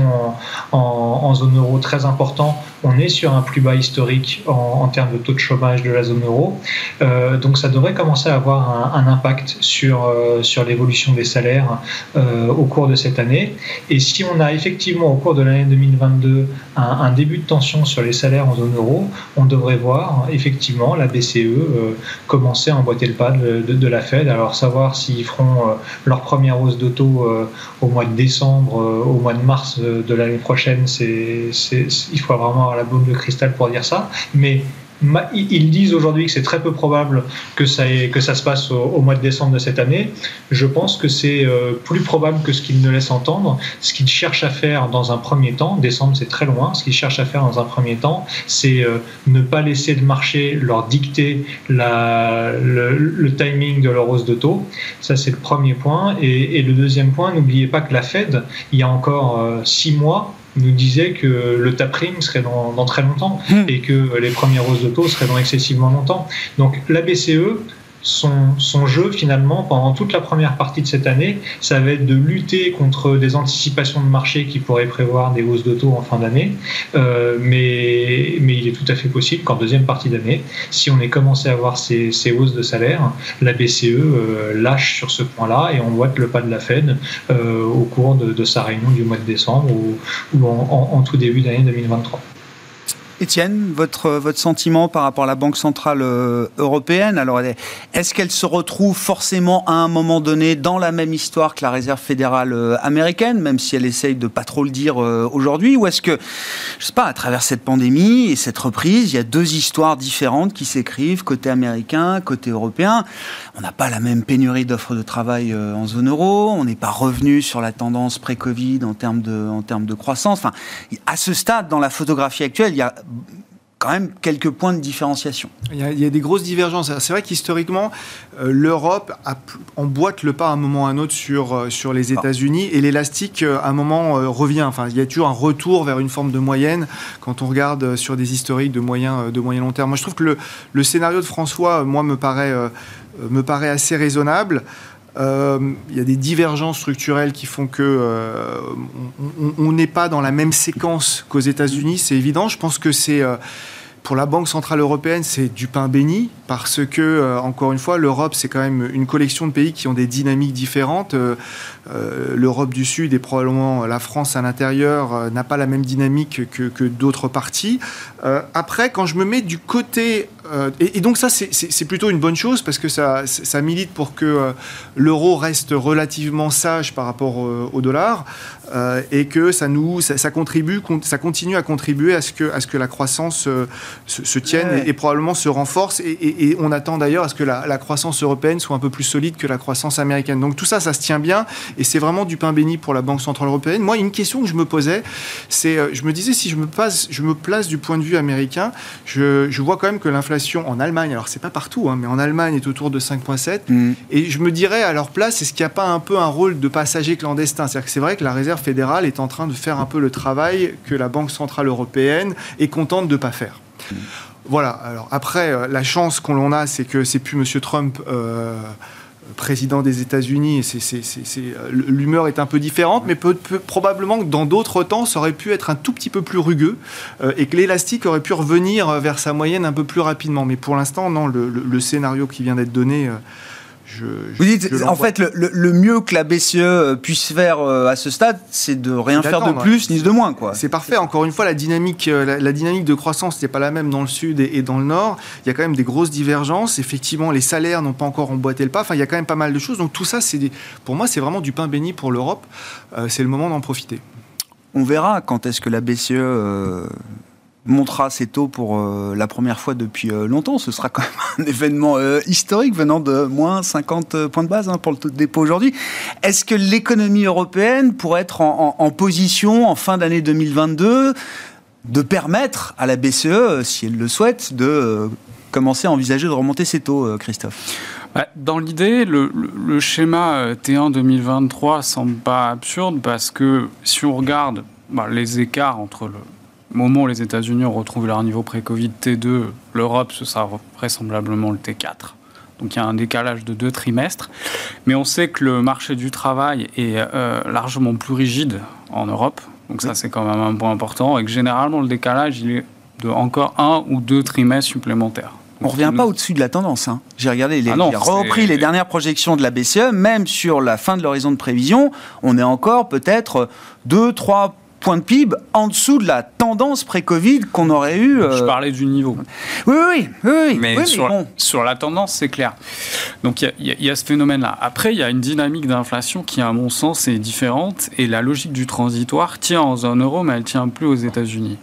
Speaker 4: en, en, zone euro très important, on est sur un plus bas historique en, termes de taux de chômage de la zone euro. Euh, donc ça devrait commencer à avoir un, impact sur, euh, sur l'évolution des salaires euh, au cours de cette année. Et si on a effectivement au cours de l'année 2022 un, début de tension sur les salaires en zone euro, on devrait voir effectivement la BCE commencer à emboîter le pas de, de, de la Fed. Alors savoir s'ils feront euh, leur première hausse de taux euh, au mois de décembre, au mois de mars de l'année prochaine, c'est, il faut vraiment avoir la boule de cristal pour dire ça. Mais ils disent aujourd'hui que c'est très peu probable que ça, se passe au, mois de décembre de cette année. Je pense que c'est euh, plus probable que ce qu'ils ne laissent entendre. Ce qu'ils cherchent à faire dans un premier temps, décembre c'est très loin, ce qu'ils cherchent à faire dans un premier temps, c'est euh, ne pas laisser le marché leur dicter le, timing de leur hausse de taux. Ça c'est le premier point. Et, et le deuxième point, n'oubliez pas que la Fed, il y a encore euh, six mois, nous disait que le tapering serait dans, dans très longtemps mmh. et que les premières hausses de taux seraient dans excessivement longtemps. Donc la BCE, son, jeu finalement pendant toute la première partie de cette année, ça va être de lutter contre des anticipations de marché qui pourraient prévoir des hausses de taux en fin d'année, euh, mais, mais il est tout à fait possible qu'en deuxième partie d'année, si on est commencé à voir ces, ces hausses de salaire, la BCE euh, lâche sur ce point-là et on voit le pas de la Fed euh, au cours de, sa réunion du mois de décembre ou, en, en tout début d'année 2023.
Speaker 1: Étienne, votre, votre sentiment par rapport à la Banque Centrale euh, Européenne Alors, est-ce qu'elle se retrouve forcément à un moment donné dans la même histoire que la Réserve fédérale euh, américaine, même si elle essaye de pas trop le dire euh, aujourd'hui Ou est-ce que, je sais pas, à travers cette pandémie et cette reprise, il y a deux histoires différentes qui s'écrivent, côté américain, côté européen? On n'a pas la même pénurie d'offres de travail en zone euro, on n'est pas revenu sur la tendance pré-Covid en termes de, en termes de croissance. Enfin, à ce stade, dans la photographie actuelle, il y a quand même quelques points de différenciation.
Speaker 3: Il y a, il y a des grosses divergences. C'est vrai qu'historiquement, euh, l'Europe emboîte le pas à un moment ou à un autre sur, euh, sur les États-Unis et l'élastique, euh, à un moment, revient. Enfin, il y a toujours un retour vers une forme de moyenne quand on regarde sur des historiques de moyen, de moyen long terme. Moi, je trouve que le, le scénario de François, moi, me paraît, me paraît assez raisonnable. Euh, il y a des divergences structurelles qui font que euh, on n'est pas dans la même séquence qu'aux États-Unis, c'est évident. Je pense que c'est euh, pour la Banque centrale européenne, c'est du pain béni parce que, euh, encore une fois, l'Europe, c'est quand même une collection de pays qui ont des dynamiques différentes. L'Europe du Sud et probablement la France à l'intérieur n'a pas la même dynamique que, que d'autres parties. après, quand je me mets du côté et, et, donc ça, c'est plutôt une bonne chose parce que ça, ça milite pour que euh, l'euro reste relativement sage par rapport au, au dollar euh, et que ça nous, ça, ça, contribue, ça continue à contribuer à ce que, à ce que la croissance euh, se, se, tienne ouais. et, et, probablement se renforce. Et, et on attend d'ailleurs à ce que la, la, croissance européenne soit un peu plus solide que la croissance américaine. Donc tout ça, ça se tient bien et c'est vraiment du pain béni pour la Banque centrale européenne. Moi, une question que je me posais, c'est, je me disais si je me, passe, je me place du point de vue américain, je, je vois quand même que l'inflation en Allemagne, alors c'est pas partout, hein, mais en Allemagne est autour de 5,7. Mm. Et je me dirais à leur place, est-ce qu'il n'y a pas un peu un rôle de passager clandestin? C'est-à-dire que c'est vrai que la Réserve fédérale est en train de faire un peu le travail que la Banque centrale européenne est contente de ne pas faire. Mm. Voilà. Alors après, euh, la chance qu'on a, c'est que c'est plus Monsieur Trump. Euh, président des États-Unis, l'humeur est un peu différente, mais probablement que dans d'autres temps, ça aurait pu être un tout petit peu plus rugueux euh, et que l'élastique aurait pu revenir vers sa moyenne un peu plus rapidement. Mais pour l'instant, non, le, scénario qui vient d'être donné. Euh,
Speaker 1: je, Vous dites, en fait, le, le, mieux que la BCE puisse faire euh, à ce stade, c'est de rien faire de plus ni de moins.
Speaker 3: C'est parfait. Encore une fois, la dynamique, euh, la, la dynamique de croissance n'est pas la même dans le sud et, et, dans le nord. Il y a quand même des grosses divergences. Effectivement, les salaires n'ont pas encore emboîté le pas. Enfin, il y a quand même pas mal de choses. Donc tout ça, c'est pour moi, c'est vraiment du pain béni pour l'Europe. Euh, c'est le moment d'en profiter.
Speaker 1: On verra quand est-ce que la BCE euh, montera ses taux pour euh, la première fois depuis euh, longtemps. Ce sera quand même un événement euh, historique venant de moins 50 points de base hein, pour le taux de dépôt aujourd'hui. Est-ce que l'économie européenne pourrait être en, position en fin d'année 2022 de permettre à la BCE, si elle le souhaite, de commencer à envisager de remonter ses taux, Christophe?
Speaker 5: Dans l'idée, le, schéma T1 2023 semble pas absurde parce que si on regarde bah, les écarts entre le, moment où les États-Unis ont retrouvé leur niveau pré-Covid T2, l'Europe, ce sera vraisemblablement le T4. Donc il y a un décalage de deux trimestres. Mais on sait que le marché du travail est largement plus rigide en Europe. Donc ça, c'est quand même un point important. Et que généralement, le décalage, il est de encore un ou deux trimestres supplémentaires.
Speaker 1: On ne revient pas au-dessus de la tendance. Hein. J'ai regardé, les, ah repris les dernières projections de la BCE, même sur la fin de l'horizon de prévision, on est encore peut-être 2, 3 points de PIB en dessous de la tendance pré-Covid qu'on aurait eu.
Speaker 5: Je euh, parlais du niveau.
Speaker 1: Oui, oui, oui.
Speaker 5: mais, sur, la tendance, c'est clair. Donc il y, y, a ce phénomène-là. Après, il y a une dynamique d'inflation qui, à mon sens, est différente. Et la logique du transitoire tient en zone euro, mais elle tient plus aux États-Unis.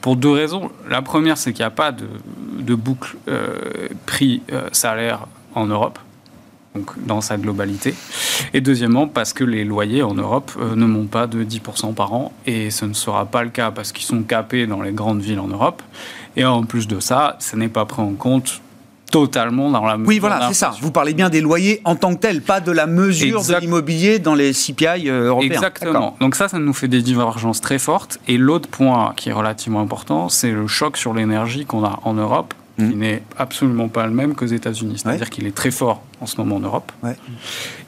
Speaker 5: Pour deux raisons. La première, c'est qu'il n'y a pas de, boucle euh, prix-salaire euh, en Europe donc dans sa globalité. Et deuxièmement, parce que les loyers en Europe euh, ne montent pas de 10% par an, et ce ne sera pas le cas parce qu'ils sont capés dans les grandes villes en Europe. Et en plus de ça, ce n'est pas pris en compte totalement dans la
Speaker 1: Oui, voilà, c'est ça. Vous parlez bien des loyers en tant que tels, pas de la mesure de l'immobilier dans les CPI euh, européens.
Speaker 5: Exactement. Donc ça, ça nous fait des divergences très fortes. Et l'autre point qui est relativement important, c'est le choc sur l'énergie qu'on a en Europe qui mmh. n'est absolument pas le même qu'aux États-Unis. C'est-à-dire qu'il est très fort en ce moment en Europe.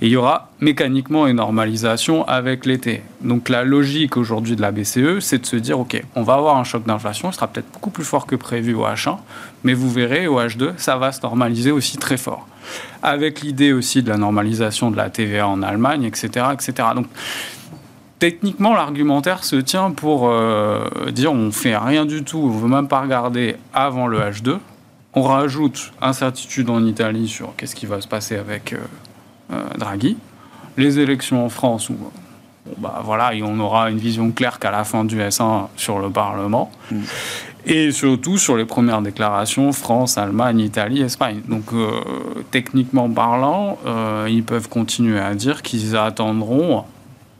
Speaker 5: Et il y aura mécaniquement une normalisation avec l'été. Donc la logique aujourd'hui de la BCE, c'est de se dire, OK, on va avoir un choc d'inflation, il sera peut-être beaucoup plus fort que prévu au H1, mais vous verrez, au H2, ça va se normaliser aussi très fort. Avec l'idée aussi de la normalisation de la TVA en Allemagne, etc. etc. Donc techniquement, l'argumentaire se tient pour euh, dire on fait rien du tout, on veut même pas regarder avant le H2. On rajoute incertitude en Italie sur qu'est-ce qui va se passer avec euh, euh, Draghi. Les élections en France, où bah, voilà, on aura une vision claire qu'à la fin du S1 sur le Parlement. Mm. Et surtout sur les premières déclarations France, Allemagne, Italie, Espagne. Donc euh, techniquement parlant, ils peuvent continuer à dire qu'ils attendront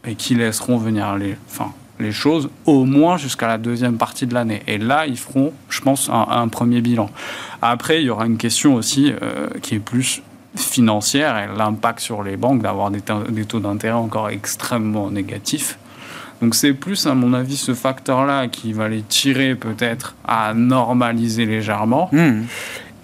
Speaker 5: et qu'ils laisseront venir les, enfin, les choses au moins jusqu'à la deuxième partie de l'année. Et là, ils feront, je pense, un, premier bilan. Après, il y aura une question aussi euh, qui est plus financière et l'impact sur les banques d'avoir des, taux d'intérêt encore extrêmement négatifs. Donc c'est plus, à mon avis, ce facteur-là qui va les tirer peut-être à normaliser légèrement. Hmm.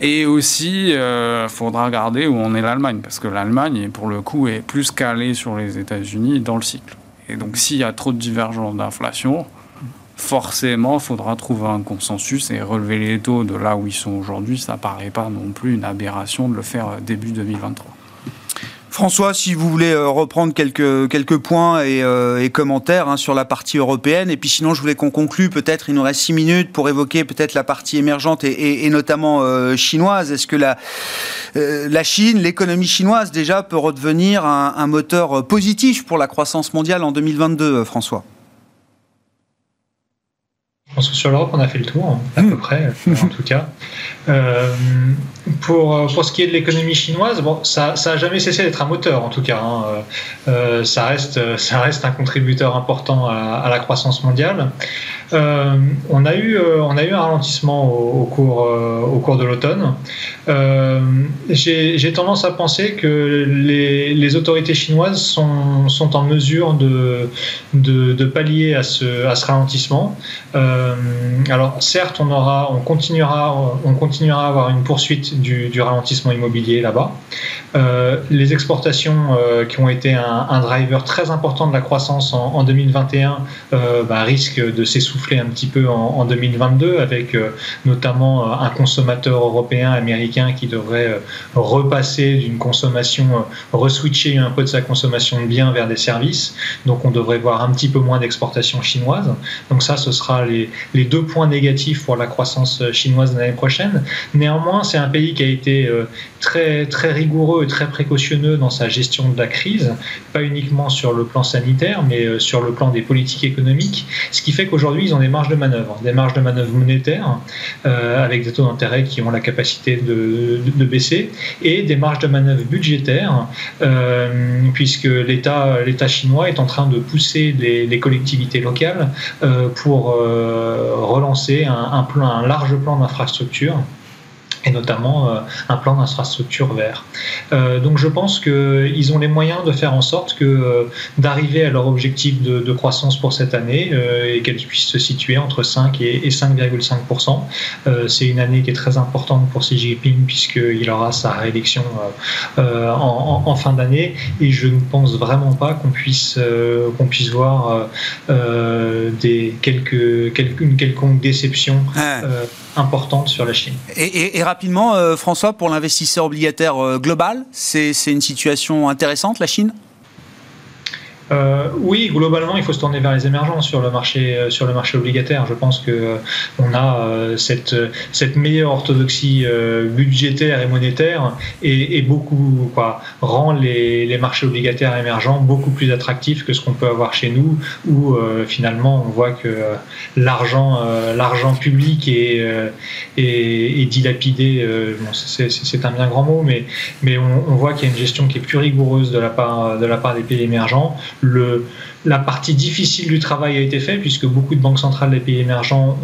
Speaker 5: Et aussi, il euh, faudra regarder où on est l'Allemagne, parce que l'Allemagne, pour le coup, est plus calée sur les États-Unis dans le cycle. Et donc, s'il y a trop de divergence d'inflation, forcément, il faudra trouver un consensus et relever les taux de là où ils sont aujourd'hui. Ça ne paraît pas non plus une aberration de le faire début 2023.
Speaker 1: François, si vous voulez euh, reprendre quelques, quelques points et, euh, commentaires hein, sur la partie européenne, et puis sinon je voulais qu'on conclue, peut-être il nous reste six minutes pour évoquer peut-être la partie émergente et, notamment euh, chinoise. Est-ce que la, la Chine, l'économie chinoise déjà peut redevenir un, un moteur positif pour la croissance mondiale en 2022, François?
Speaker 4: Je pense que sur l'Europe, on a fait le tour, à peu près, en tout cas. Euh, pour, pour ce qui est de l'économie chinoise, bon, ça n'a jamais cessé d'être un moteur, en tout cas. Hein. Euh, ça, reste, ça reste un contributeur important à, la croissance mondiale. Euh, on, a eu, on a eu un ralentissement au, cours, au cours de l'automne. J'ai tendance à penser que les, autorités chinoises sont, en mesure de, pallier à ce, ralentissement. Euh, alors certes, on continuera, on continuera à avoir une poursuite du, ralentissement immobilier là-bas. Euh, les exportations euh, qui ont été un, driver très important de la croissance en, 2021 bah, risquent de s'essouffler un petit peu en, 2022 avec notamment un consommateur européen, américain qui devrait repasser d'une consommation, reswitcher un peu de sa consommation de biens vers des services. Donc on devrait voir un petit peu moins d'exportations chinoises. Donc ça, ce sera les, deux points négatifs pour la croissance chinoise l'année prochaine. Néanmoins, c'est un pays qui a été euh, très, très rigoureux et très précautionneux dans sa gestion de la crise, pas uniquement sur le plan sanitaire, mais euh, sur le plan des politiques économiques, ce qui fait qu'aujourd'hui, ils ont des marges de manœuvre, des marges de manœuvre monétaires, euh, avec des taux d'intérêt qui ont la capacité de, de, baisser, et des marges de manœuvre budgétaires, puisque l'État chinois est en train de pousser les, collectivités locales pour euh, relancer un, un large plan d'infrastructure et notamment euh, un plan d'infrastructure vert. Euh, donc je pense qu'ils ont les moyens de faire en sorte que euh, d'arriver à leur objectif de, croissance pour cette année et qu'elle puisse se situer entre 5 et, 5,5%. C'est une année qui est très importante pour Xi Jinping puisqu'il aura sa réélection en, fin d'année et je ne pense vraiment pas qu'on puisse, qu'on puisse voir des quelques, quelques, une quelconque déception importante sur la Chine.
Speaker 1: Et, rapidement, euh, François, pour l'investisseur obligataire euh, global, c'est une situation intéressante, la Chine?
Speaker 4: Euh, oui, globalement, il faut se tourner vers les émergents sur le marché, euh, sur le marché obligataire. Je pense que euh, on a cette, cette meilleure orthodoxie budgétaire et monétaire et, beaucoup quoi, rend les, les, marchés obligataires émergents beaucoup plus attractifs que ce qu'on peut avoir chez nous, où finalement on voit que l'argent, l'argent public est, est, dilapidé. c'est un bien grand mot, mais, mais on, on voit qu'il y a une gestion qui est plus rigoureuse de la part, de la part des pays émergents le, la partie difficile du travail a été faite puisque beaucoup de banques centrales des pays émergents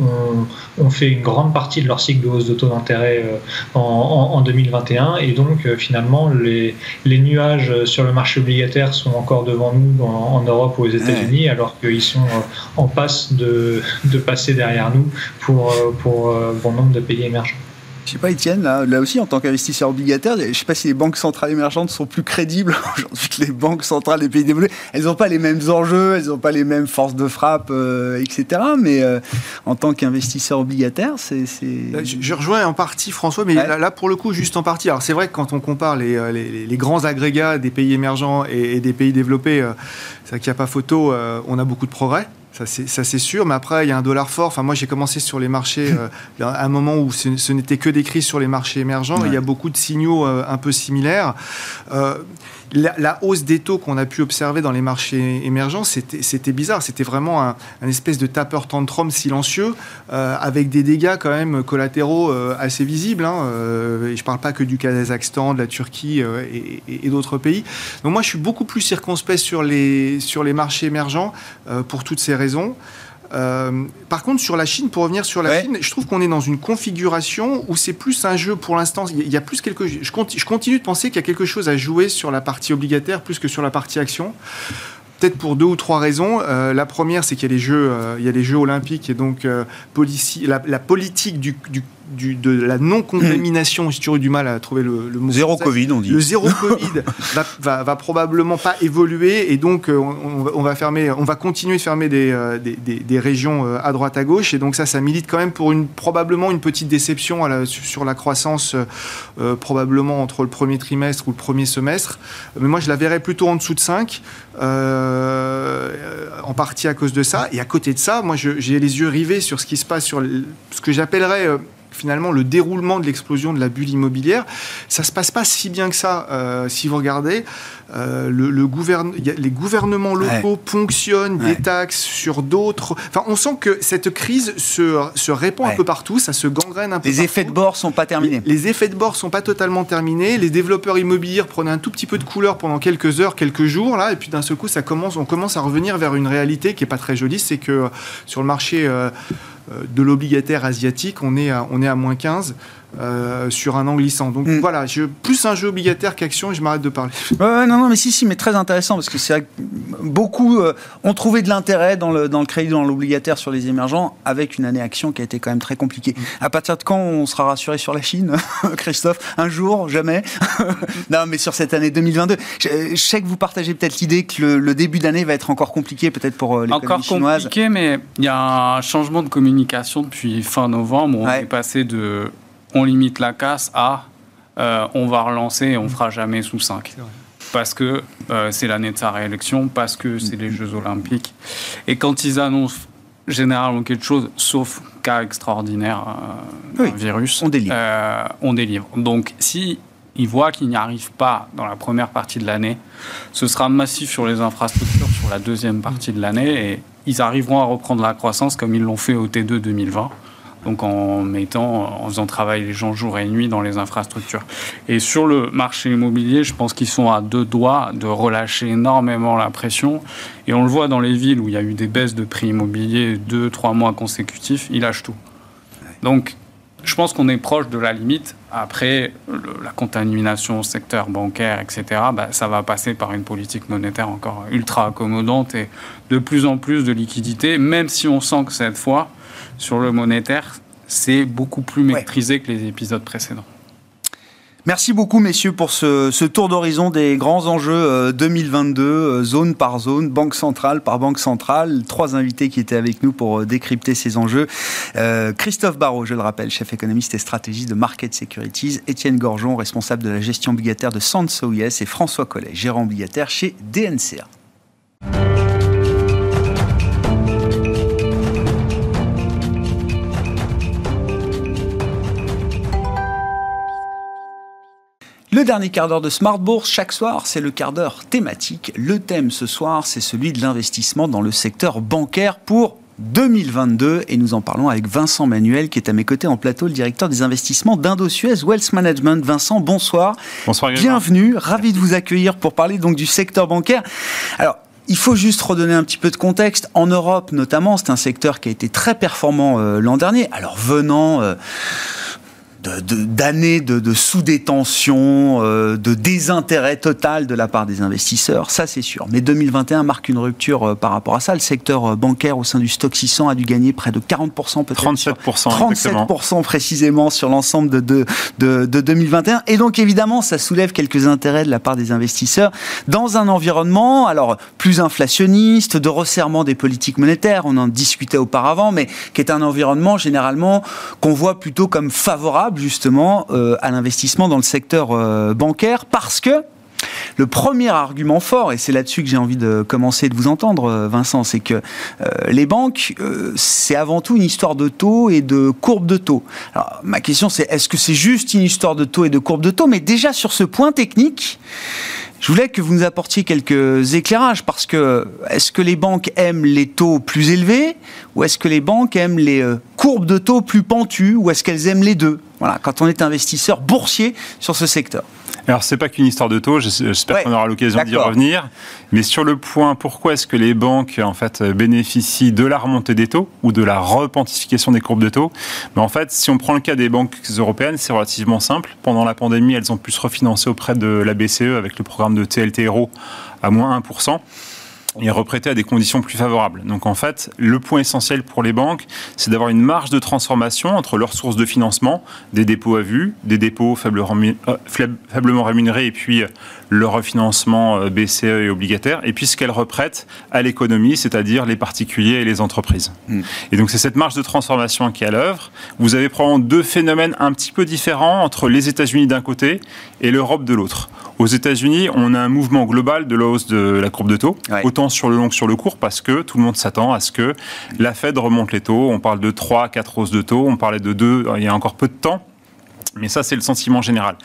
Speaker 4: ont, fait une grande partie de leur cycle de hausse de taux d'intérêt euh, en, 2021 et donc euh, finalement les, nuages sur le marché obligataire sont encore devant nous en, Europe ou aux États-Unis alors qu'ils sont euh, en passe de, passer derrière nous pour, pour bon nombre de pays émergents.
Speaker 1: Je sais pas, Étienne, là, aussi, en tant qu'investisseur obligataire, je sais pas si les banques centrales émergentes sont plus crédibles aujourd'hui que les banques centrales des pays développés. Elles n'ont pas les mêmes enjeux, elles n'ont pas les mêmes forces de frappe, euh, etc. Mais euh, en tant qu'investisseur obligataire, c'est.
Speaker 3: Je, rejoins en partie François, mais là, pour le coup, juste en partie. Alors, c'est vrai que quand on compare les, euh, les, grands agrégats des pays émergents et, des pays développés, c'est vrai qu'il n'y a pas photo, on a beaucoup de progrès. Ça c'est sûr, mais après il y a un dollar fort. Enfin moi j'ai commencé sur les marchés euh, à un moment où ce, n'était que des crises sur les marchés émergents. Il y a beaucoup de signaux euh, un peu similaires. Euh, la, hausse des taux qu'on a pu observer dans les marchés émergents, c'était bizarre. C'était vraiment un, espèce de tapeur tantrum silencieux, euh, avec des dégâts quand même collatéraux euh, assez visibles. Hein. Euh, je ne parle pas que du Kazakhstan, de la Turquie et, d'autres pays. Donc moi, je suis beaucoup plus circonspect sur les, sur les marchés émergents pour toutes ces raisons. Euh, par contre, sur la Chine, pour revenir sur la Chine, je trouve qu'on est dans une configuration où c'est plus un jeu pour l'instant. Il y a plus quelque. Je continue, je continue de penser qu'il y a quelque chose à jouer sur la partie obligataire plus que sur la partie action. Peut-être pour deux ou trois raisons. Euh, la première, c'est qu'il y a les jeux, euh, il y a les jeux olympiques et donc la, la, politique du, du de la non-contamination, j'ai toujours eu du mal à trouver le,
Speaker 1: mot. Zéro Covid, on dit.
Speaker 3: Le zéro Covid va, va, probablement pas évoluer et donc euh, on, va fermer, on va continuer de fermer des, euh, des, régions euh, à droite à gauche et donc ça, ça milite quand même pour une, probablement une petite déception sur la croissance probablement entre le premier trimestre ou le premier semestre. Mais moi, je la verrais plutôt en dessous de 5, en partie à cause de ça. Et à côté de ça, moi, j'ai les yeux rivés sur ce qui se passe sur ce que j'appellerais finalement le déroulement de l'explosion de la bulle immobilière. Ça se passe pas si bien que ça. Euh, si vous regardez, euh, le, les gouvernements locaux ponctionnent des taxes sur d'autres. Enfin, on sent que cette crise se, se répand un peu partout, ça se gangrène un peu.
Speaker 1: Les effets de bord sont pas terminés.
Speaker 3: Les, effets de bord sont pas totalement terminés. Les développeurs immobiliers prenaient un tout petit peu de couleur pendant quelques heures, quelques jours là, et puis d'un seul coup, ça commence, on commence à revenir vers une réalité qui est pas très jolie, c'est que sur le marché euh, euh, de l'obligataire asiatique, on est à, on est à moins 15. Euh, sur un an glissant. Donc mm. voilà, je, plus un jeu obligataire qu'action et je m'arrête de parler.
Speaker 1: non, non, mais si, si, mais très intéressant parce que c'est beaucoup euh, ont trouvé de l'intérêt dans le, dans le crédit, dans l'obligataire sur les émergents avec une année action qui a été quand même très compliquée. Mm. À partir de quand on sera rassuré sur la Chine, Christophe? Un jour Jamais? Non, mais sur cette année 2022. Je, sais que vous partagez peut-être l'idée que le, début d'année va être encore compliqué peut-être pour les
Speaker 5: Encore compliqué, mais il y a un changement de communication depuis fin novembre. On est passé de on limite la casse à euh, on va relancer et on fera jamais sous 5. Parce que euh, c'est l'année de sa réélection, parce que c'est les Jeux Olympiques. Et quand ils annoncent généralement quelque chose, sauf cas extraordinaire, euh, virus,
Speaker 1: on délivre.
Speaker 5: on délivre. Donc si ils voient qu'ils n'y arrivent pas dans la première partie de l'année, ce sera massif sur les infrastructures sur la deuxième partie de l'année et ils arriveront à reprendre la croissance comme ils l'ont fait au T2 2020 donc en mettant, en faisant travailler les gens jour et nuit dans les infrastructures. Et sur le marché immobilier, je pense qu'ils sont à deux doigts de relâcher énormément la pression. Et on le voit dans les villes où il y a eu des baisses de prix immobiliers deux, trois mois consécutifs, ils lâchent tout. Donc je pense qu'on est proche de la limite. Après, la contamination au secteur bancaire, etc., bah, ça va passer par une politique monétaire encore ultra accommodante et de plus en plus de liquidités, même si on sent que cette fois, sur le monétaire, c'est beaucoup plus maîtrisé que les épisodes précédents.
Speaker 1: Merci beaucoup, messieurs, pour ce, tour d'horizon des grands enjeux 2022, euh, euh, zone par zone, banque centrale par banque centrale. Trois invités qui étaient avec nous pour euh, décrypter ces enjeux. Christophe Barraud, je le rappelle, chef économiste et stratégiste de Market Securities. Étienne Gorgeon, responsable de la gestion obligataire de Sanso-IS. Et François Collet, gérant obligataire chez DNCA. Le dernier quart d'heure de Smart Bourse, chaque soir, c'est le quart d'heure thématique. Le thème ce soir, c'est celui de l'investissement dans le secteur bancaire pour 2022 et nous en parlons avec Vincent Manuel qui est à mes côtés en plateau, le directeur des investissements d'Indo-Suez Wealth Management. Vincent, bonsoir.
Speaker 6: Bonsoir.
Speaker 1: Bienvenue, ravi de vous accueillir pour parler donc du secteur bancaire. Alors, il faut juste redonner un petit peu de contexte. En Europe, notamment, c'est un secteur qui a été très performant euh, l'an dernier. Alors, venant euh, d'années de, de, sous-détention, euh, de désintérêt total de la part des investisseurs, ça c'est sûr. Mais 2021 marque une rupture euh, par rapport à ça. Le secteur euh, bancaire au sein du stock 600 a dû gagner près de 40%, peut-être
Speaker 6: 37%,
Speaker 1: 37% précisément sur l'ensemble de, de, de, de 2021. Et donc évidemment, ça soulève quelques intérêts de la part des investisseurs dans un environnement alors plus inflationniste, de resserrement des politiques monétaires, on en discutait auparavant, mais qui est un environnement généralement qu'on voit plutôt comme favorable justement euh, à l'investissement dans le secteur euh, bancaire parce que le premier argument fort, et c'est là-dessus que j'ai envie de commencer de vous entendre, euh, Vincent, c'est que les banques, c'est avant tout une histoire de taux et de courbe de taux. Alors, ma question, c'est est-ce que c'est juste une histoire de taux et de courbe de taux? Mais déjà sur ce point technique, je voulais que vous nous apportiez quelques éclairages parce que est-ce que les banques aiment les taux plus élevés ou est-ce que les banques aiment les euh, courbes de taux plus pentues ou est-ce qu'elles aiment les deux? Voilà, quand on est investisseur boursier sur ce secteur.
Speaker 6: Alors, c'est pas qu'une histoire de taux, j'espère qu'on aura l'occasion d'y revenir. Mais sur le point, pourquoi est-ce que les banques en fait, bénéficient de la remontée des taux ou de la repentification des courbes de taux? Mais En fait, si on prend le cas des banques européennes, c'est relativement simple. Pendant la pandémie, elles ont pu se refinancer auprès de la BCE avec le programme de TLTRO à moins 1% et reprêter à des conditions plus favorables. Donc en fait, le point essentiel pour les banques, c'est d'avoir une marge de transformation entre leurs sources de financement, des dépôts à vue, des dépôts euh, faiblement rémunérés et puis euh, le refinancement euh, BCE et obligataire, et puis ce qu'elles reprêtent à l'économie, c'est-à-dire les particuliers et les entreprises. Mm. Et donc c'est cette marge de transformation qui est à l'œuvre. Vous avez probablement deux phénomènes un petit peu différents entre les États-Unis d'un côté et l'Europe de l'autre. Aux États-Unis, on a un mouvement global de la hausse de la courbe de taux, autant sur le long que sur le court, parce que tout le monde s'attend à ce que la Fed remonte les taux. On parle de 3 4 hausses de taux, on parlait de 2 il y a encore peu de temps. Mais ça, c'est le sentiment général.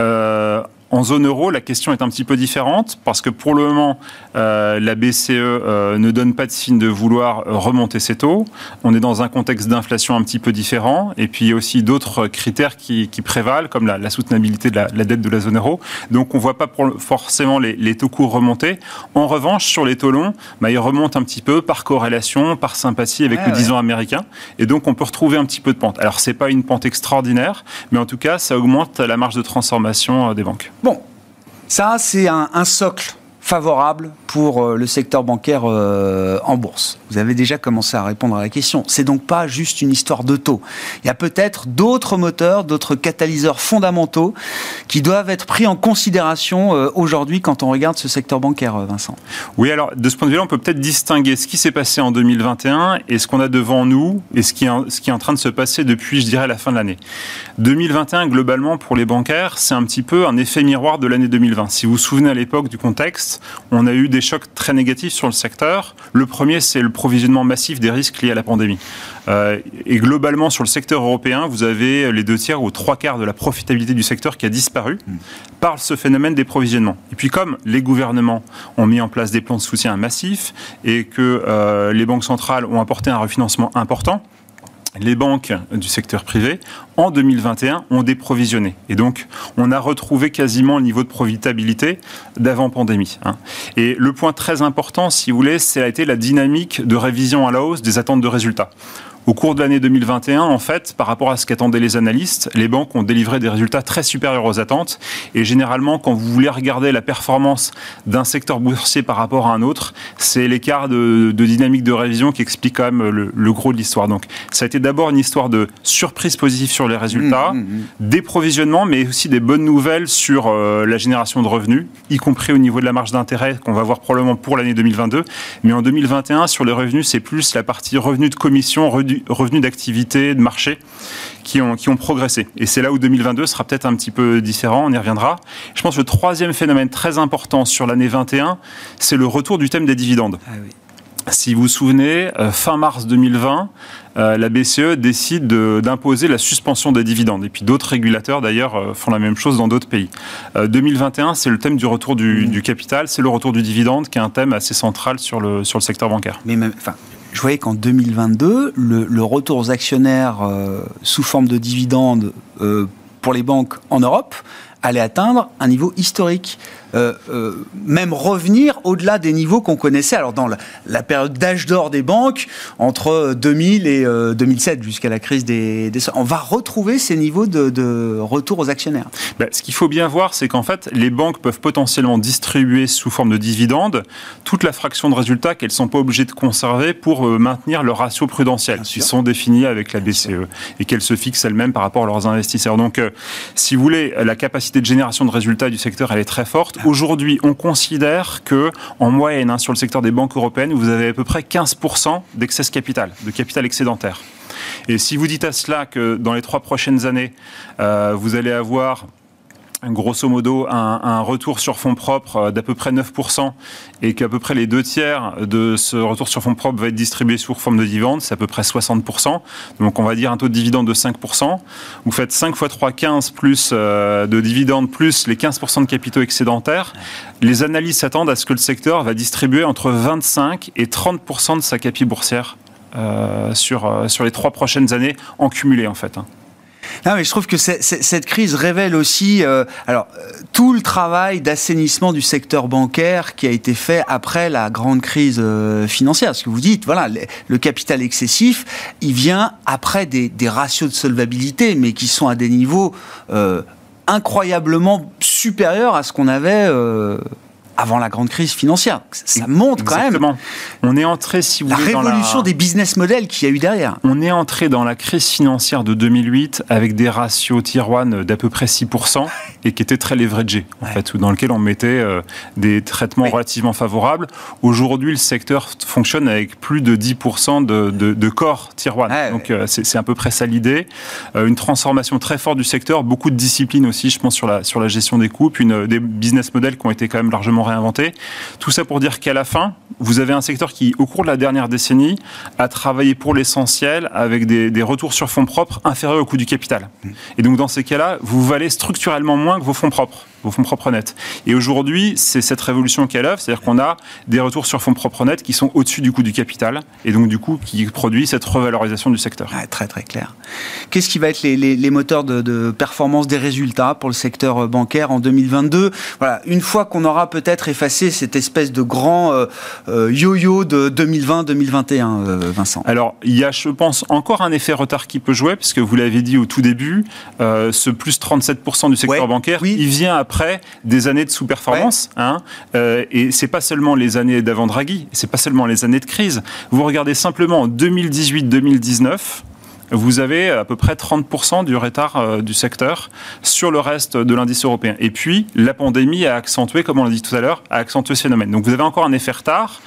Speaker 6: Euh, en zone euro, la question est un petit peu différente parce que pour le moment, euh, la BCE euh, ne donne pas de signe de vouloir remonter ses taux. On est dans un contexte d'inflation un petit peu différent et puis il y a aussi d'autres critères qui, prévalent comme la, soutenabilité de la, dette de la zone euro. Donc on ne voit pas forcément les, taux courts remonter. En revanche, sur les taux longs, bah, ils remontent un petit peu par corrélation, par sympathie avec le 10 ans américain. Et donc on peut retrouver un petit peu de pente. Alors c'est pas une pente extraordinaire, mais en tout cas ça augmente la marge de transformation euh, des banques.
Speaker 1: Bon, ça, c'est un, socle favorable pour euh, le secteur bancaire euh, en bourse Vous avez déjà commencé à répondre à la question. C'est donc pas juste une histoire de taux. Il y a peut-être d'autres moteurs, d'autres catalyseurs fondamentaux qui doivent être pris en considération euh, aujourd'hui quand on regarde ce secteur bancaire, Vincent.
Speaker 6: Oui, alors de ce point de vue-là, on peut peut-être distinguer ce qui s'est passé en 2021 et ce qu'on a devant nous et ce qui, est, ce qui est en train de se passer depuis, je dirais, la fin de l'année. 2021, globalement, pour les bancaires, c'est un petit peu un effet miroir de l'année 2020. Si vous vous souvenez à l'époque du contexte, on a eu des chocs très négatifs sur le secteur. Le premier, c'est le provisionnement massif des risques liés à la pandémie. Euh, et globalement, sur le secteur européen, vous avez les deux tiers ou trois quarts de la profitabilité du secteur qui a disparu hmm. par ce phénomène des provisionnements. Et puis, comme les gouvernements ont mis en place des plans de soutien massifs et que euh, les banques centrales ont apporté un refinancement important, les banques du secteur privé, en 2021, ont déprovisionné. Et donc, on a retrouvé quasiment le niveau de profitabilité d'avant pandémie. Hein. Et le point très important, si vous voulez, c'est a été la dynamique de révision à la hausse des attentes de résultats. Au cours de l'année 2021, en fait, par rapport à ce qu'attendaient les analystes, les banques ont délivré des résultats très supérieurs aux attentes. Et généralement, quand vous voulez regarder la performance d'un secteur boursier par rapport à un autre, c'est l'écart de, dynamique de révision qui explique quand même le, gros de l'histoire. Donc, ça a été d'abord une histoire de surprise positive sur les résultats, mmh, mmh, mmh. des provisionnements, mais aussi des bonnes nouvelles sur euh, la génération de revenus, y compris au niveau de la marge d'intérêt qu'on va voir probablement pour l'année 2022. Mais en 2021, sur les revenus, c'est plus la partie revenus de commission, revenus d'activité, de marché qui ont, qui ont progressé. Et c'est là où 2022 sera peut-être un petit peu différent, on y reviendra. Je pense que le troisième phénomène très important sur l'année 21, c'est le retour du thème des dividendes. Ah oui. Si vous vous souvenez, euh, fin mars 2020, euh, la BCE décide d'imposer la suspension des dividendes. Et puis d'autres régulateurs, d'ailleurs, euh, font la même chose dans d'autres pays. 2021, c'est le thème du retour du, mmh. capital, c'est le retour du dividende, qui est un thème assez central sur le, sur le secteur bancaire.
Speaker 1: Mais même, enfin, je voyais qu'en 2022, le, retour aux actionnaires sous forme de dividendes pour les banques en Europe allait atteindre un niveau historique. Euh, euh, même revenir au-delà des niveaux qu'on connaissait. Alors dans la, période d'âge d'or des banques, entre 2000 et 2007 euh, jusqu'à la crise des, On va retrouver ces niveaux de, retour aux actionnaires.
Speaker 6: Ben, ce qu'il faut bien voir, c'est qu'en fait, les banques peuvent potentiellement distribuer sous forme de dividendes toute la fraction de résultats qu'elles ne sont pas obligées de conserver pour maintenir leur ratio prudentiel, qui sont définis avec la BCE et qu'elles se fixent elles-mêmes par rapport à leurs investisseurs. Donc, si vous voulez, la capacité de génération de résultats du secteur, elle est très forte. Aujourd'hui, on considère que, en moyenne, hein, sur le secteur des banques européennes, vous avez à peu près 15% d'excès capital, de capital excédentaire. Et si vous dites à cela que dans les trois prochaines années, euh, vous allez avoir grosso modo un, retour sur fonds propres euh, d'à peu près 9% et qu'à peu près les deux tiers de ce retour sur fonds propres va être distribué sous forme de dividendes, c'est à peu près 60%. Donc on va dire un taux de dividende de 5%. Vous faites 5 fois 3, 15 plus euh, de dividendes plus les 15% de capitaux excédentaires. Les analystes s'attendent à ce que le secteur va distribuer entre 25 et 30% de sa capi boursière euh, sur, sur les trois prochaines années en cumulé en fait. Hein.
Speaker 1: Non, mais je trouve que cette crise révèle aussi euh, alors, euh, tout le travail d'assainissement du secteur bancaire qui a été fait après la grande crise euh, financière. Ce que vous dites, voilà, le, capital excessif, il vient après des, des, ratios de solvabilité, mais qui sont à des niveaux incroyablement supérieurs à ce qu'on avait avant la grande crise financière. Ça montre quand même.
Speaker 6: On est entré, si vous
Speaker 1: la révolution des business models qu'il y a eu derrière.
Speaker 6: On est entré dans la crise financière de 2008 avec des ratios tier 1 d'à peu près 6% et qui étaient très leveragés, en fait, dans lequel on mettait euh, des traitements relativement favorables. Aujourd'hui, le secteur fonctionne avec plus de 10% de, de, corps tier 1. Donc, euh, c'est à peu près ça l'idée. Euh, une transformation très forte du secteur, beaucoup de discipline aussi, je pense, sur la, sur la gestion des coûts, puis une, des business models qui ont été quand même largement réinventer. Tout ça pour dire qu'à la fin, vous avez un secteur qui, au cours de la dernière décennie, a travaillé pour l'essentiel avec des, retours sur fonds propres inférieurs au coût du capital. Et donc, dans ces cas-là, vous valez structurellement moins que vos fonds propres, vos fonds propres nets. Et aujourd'hui, c'est cette révolution qui est à l'œuvre, c'est-à-dire qu'on a des retours sur fonds propres nets qui sont au-dessus du coût du capital, et donc, du coup, qui produit cette revalorisation du secteur.
Speaker 1: très, très clair. Qu'est-ce qui va être les, moteurs de, de, performance des résultats pour le secteur bancaire en 2022 Voilà, une fois qu'on aura peut-être effacer cette espèce de grand euh, euh, yo-yo de 2020-2021, euh, Vincent
Speaker 6: Alors, il y a, je pense, encore un effet retard qui peut jouer, puisque vous l'avez dit au tout début, ce plus 37% du secteur bancaire, il vient après des années de sous-performance. Hein, et c'est pas seulement les années d'avant Draghi, c'est pas seulement les années de crise. Vous regardez simplement 2018-2019 vous avez à peu près 30% du retard euh, du secteur sur le reste de l'indice européen. Et puis, la pandémie a accentué, comme on l'a dit tout à l'heure, a accentué ce phénomène. Donc, vous avez encore un effet retard.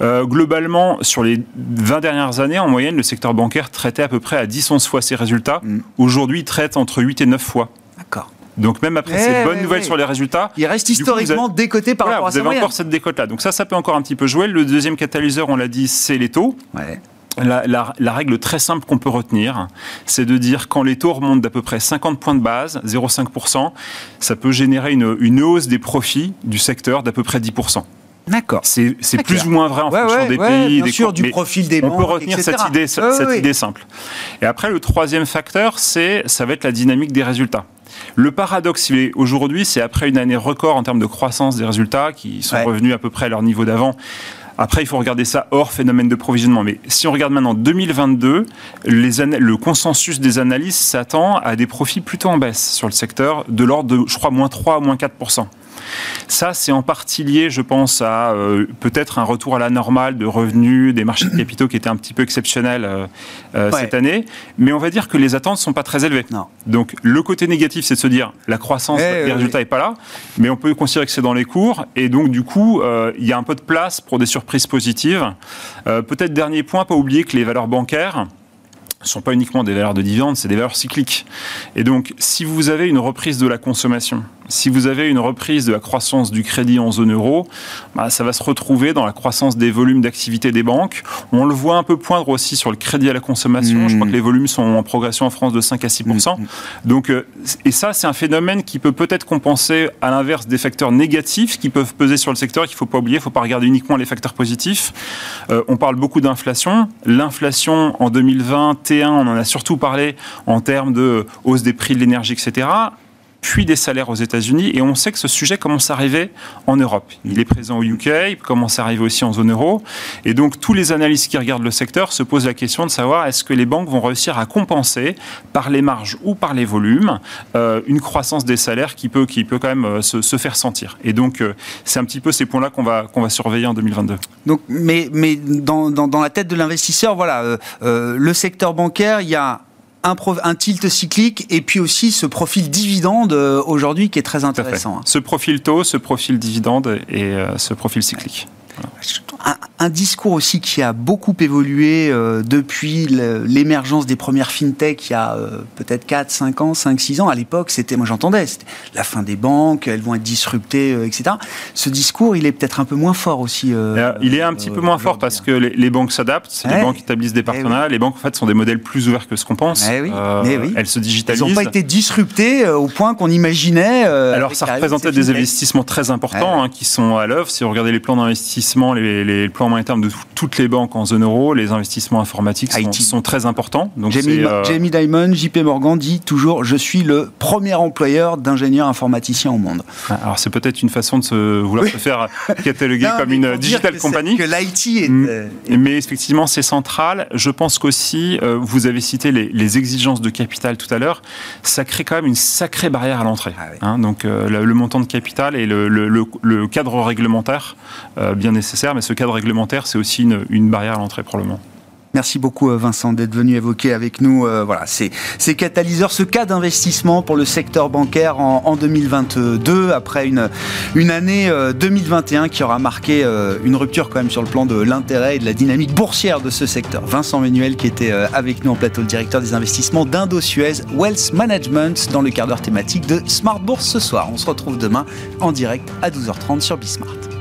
Speaker 6: Euh, globalement, sur les 20 dernières années, en moyenne, le secteur bancaire traitait à peu près à 10-11 fois ses résultats. Mm. Aujourd'hui, il traite entre 8 et 9 fois.
Speaker 1: D'accord.
Speaker 6: Donc même après ces bonnes nouvelles sur les résultats,
Speaker 1: il reste historiquement décoté par rapport à
Speaker 6: Vous avez encore cette décote-là. Donc ça, ça peut encore un petit peu jouer. Le deuxième catalyseur, on l'a dit, c'est les taux. Ouais. La, règle très simple qu'on peut retenir, c'est de dire quand les taux remontent d'à peu près 50 points de base, 0,5%, ça peut générer une, hausse des profits du secteur d'à peu près 10%.
Speaker 1: D'accord.
Speaker 6: C'est plus ou moins vrai en fonction des pays.
Speaker 1: Bien sûr, du profil des banques,
Speaker 6: On peut retenir cette, idée, cette idée simple. Et après, le troisième facteur, c'est ça va être la dynamique des résultats. Le paradoxe aujourd'hui, c'est après une année record en termes de croissance des résultats qui sont revenus à peu près à leur niveau d'avant. Après, il faut regarder ça hors phénomène de provisionnement. Mais si on regarde maintenant 2022, les le consensus des analyses s'attend à des profits plutôt en baisse sur le secteur, de l'ordre de, je crois, moins 3 à moins 4 ça, c'est en partie lié, je pense, à euh, peut-être un retour à la normale de revenus des marchés de capitaux qui était un petit peu exceptionnel euh, euh, cette année. Mais on va dire que les attentes ne sont pas très élevées. Donc, le côté négatif, c'est de se dire la croissance, eh, les résultats n'est pas là. Mais on peut considérer que c'est dans les cours. Et donc, du coup, il y a un peu de place pour des surprises positives. peut-être dernier point, pas oublier que les valeurs bancaires, ne sont pas uniquement des valeurs de dividendes, c'est des valeurs cycliques. Et donc, si vous avez une reprise de la consommation, si vous avez une reprise de la croissance du crédit en zone euro, bah, ça va se retrouver dans la croissance des volumes d'activité des banques. On le voit un peu poindre aussi sur le crédit à la consommation. Je crois que les volumes sont en progression en France de 5 à 6 mmh. Donc, euh, et ça, c'est un phénomène qui peut peut-être compenser à l'inverse des facteurs négatifs qui peuvent peser sur le secteur. Qu'il ne faut pas oublier. Il ne faut pas regarder uniquement les facteurs positifs. Euh, on parle beaucoup d'inflation. L'inflation en 2021, on en a surtout parlé en termes de hausse des prix de l'énergie, etc puis des salaires aux États-Unis. Et on sait que ce sujet commence à arriver en Europe. Il est présent au UK, il commence à arriver aussi en zone euro. Et donc, tous les analystes qui regardent le secteur se posent la question de savoir est-ce que les banques vont réussir à compenser par les marges ou par les volumes euh, une croissance des salaires qui peut, qui peut quand même euh, se, faire sentir. Et donc, euh, c'est un petit peu ces points-là qu'on va, qu'on va surveiller en 2022.
Speaker 1: Donc, mais, mais dans, dans, dans la tête de l'investisseur, voilà, le secteur bancaire, il y a un, tilt cyclique et puis aussi ce profil dividende euh, aujourd'hui qui est très intéressant.
Speaker 6: Ce profil taux, ce profil dividende et euh, ce profil cyclique
Speaker 1: un, discours aussi qui a beaucoup évolué euh, depuis l'émergence des premières fintech il y a euh, peut-être 4, 5 ans, 5, 6 ans. À l'époque, c'était, moi j'entendais, c'était la fin des banques, elles vont être disruptées, euh, etc. Ce discours, il est peut-être un peu moins fort aussi.
Speaker 6: il est un petit peu moins fort parce que les, banques s'adaptent, les banques établissent des eh partenariats, les banques en fait sont des modèles plus ouverts que ce qu'on pense.
Speaker 1: Eh eh oui.
Speaker 6: Elles se digitalisent.
Speaker 1: Elles n'ont pas été disruptées au point qu'on imaginait.
Speaker 6: Alors ça représentait des investissements très importants hein, qui sont à l'œuvre. Si vous regardez les plans d'investissement, les, les plans moyen terme de toutes les banques en zone euro, les investissements informatiques sont, très importants.
Speaker 1: Donc Jamie, euh, Jamie, Dimon, JP Morgan dit toujours Je suis le premier employeur d'ingénieurs informaticiens au monde.
Speaker 6: Alors c'est peut-être une façon de se, vouloir se faire cataloguer comme une digital company.
Speaker 1: Que l'IT
Speaker 6: mm. euh, est, Mais effectivement, c'est central. Je pense qu'aussi, euh, vous avez cité les, exigences de capital tout à l'heure, ça crée quand même une sacrée barrière à l'entrée. Ah hein. donc le, montant de capital et le, le cadre réglementaire, bien nécessaire, mais ce cadre réglementaire, c'est aussi une, barrière à l'entrée probablement.
Speaker 1: Merci beaucoup euh, Vincent d'être venu évoquer avec nous euh, voilà, ces, ces, catalyseurs, ce cas d'investissement pour le secteur bancaire en, 2022, après une, année 2021 euh, qui aura marqué une rupture quand même sur le plan de l'intérêt et de la dynamique boursière de ce secteur. Vincent Ménuel qui était avec nous en plateau, le directeur des investissements d'Indo-Suez Wealth Management dans le quart d'heure thématique de Smart Bourse ce soir. On se retrouve demain en direct à 12h30 sur Bismart.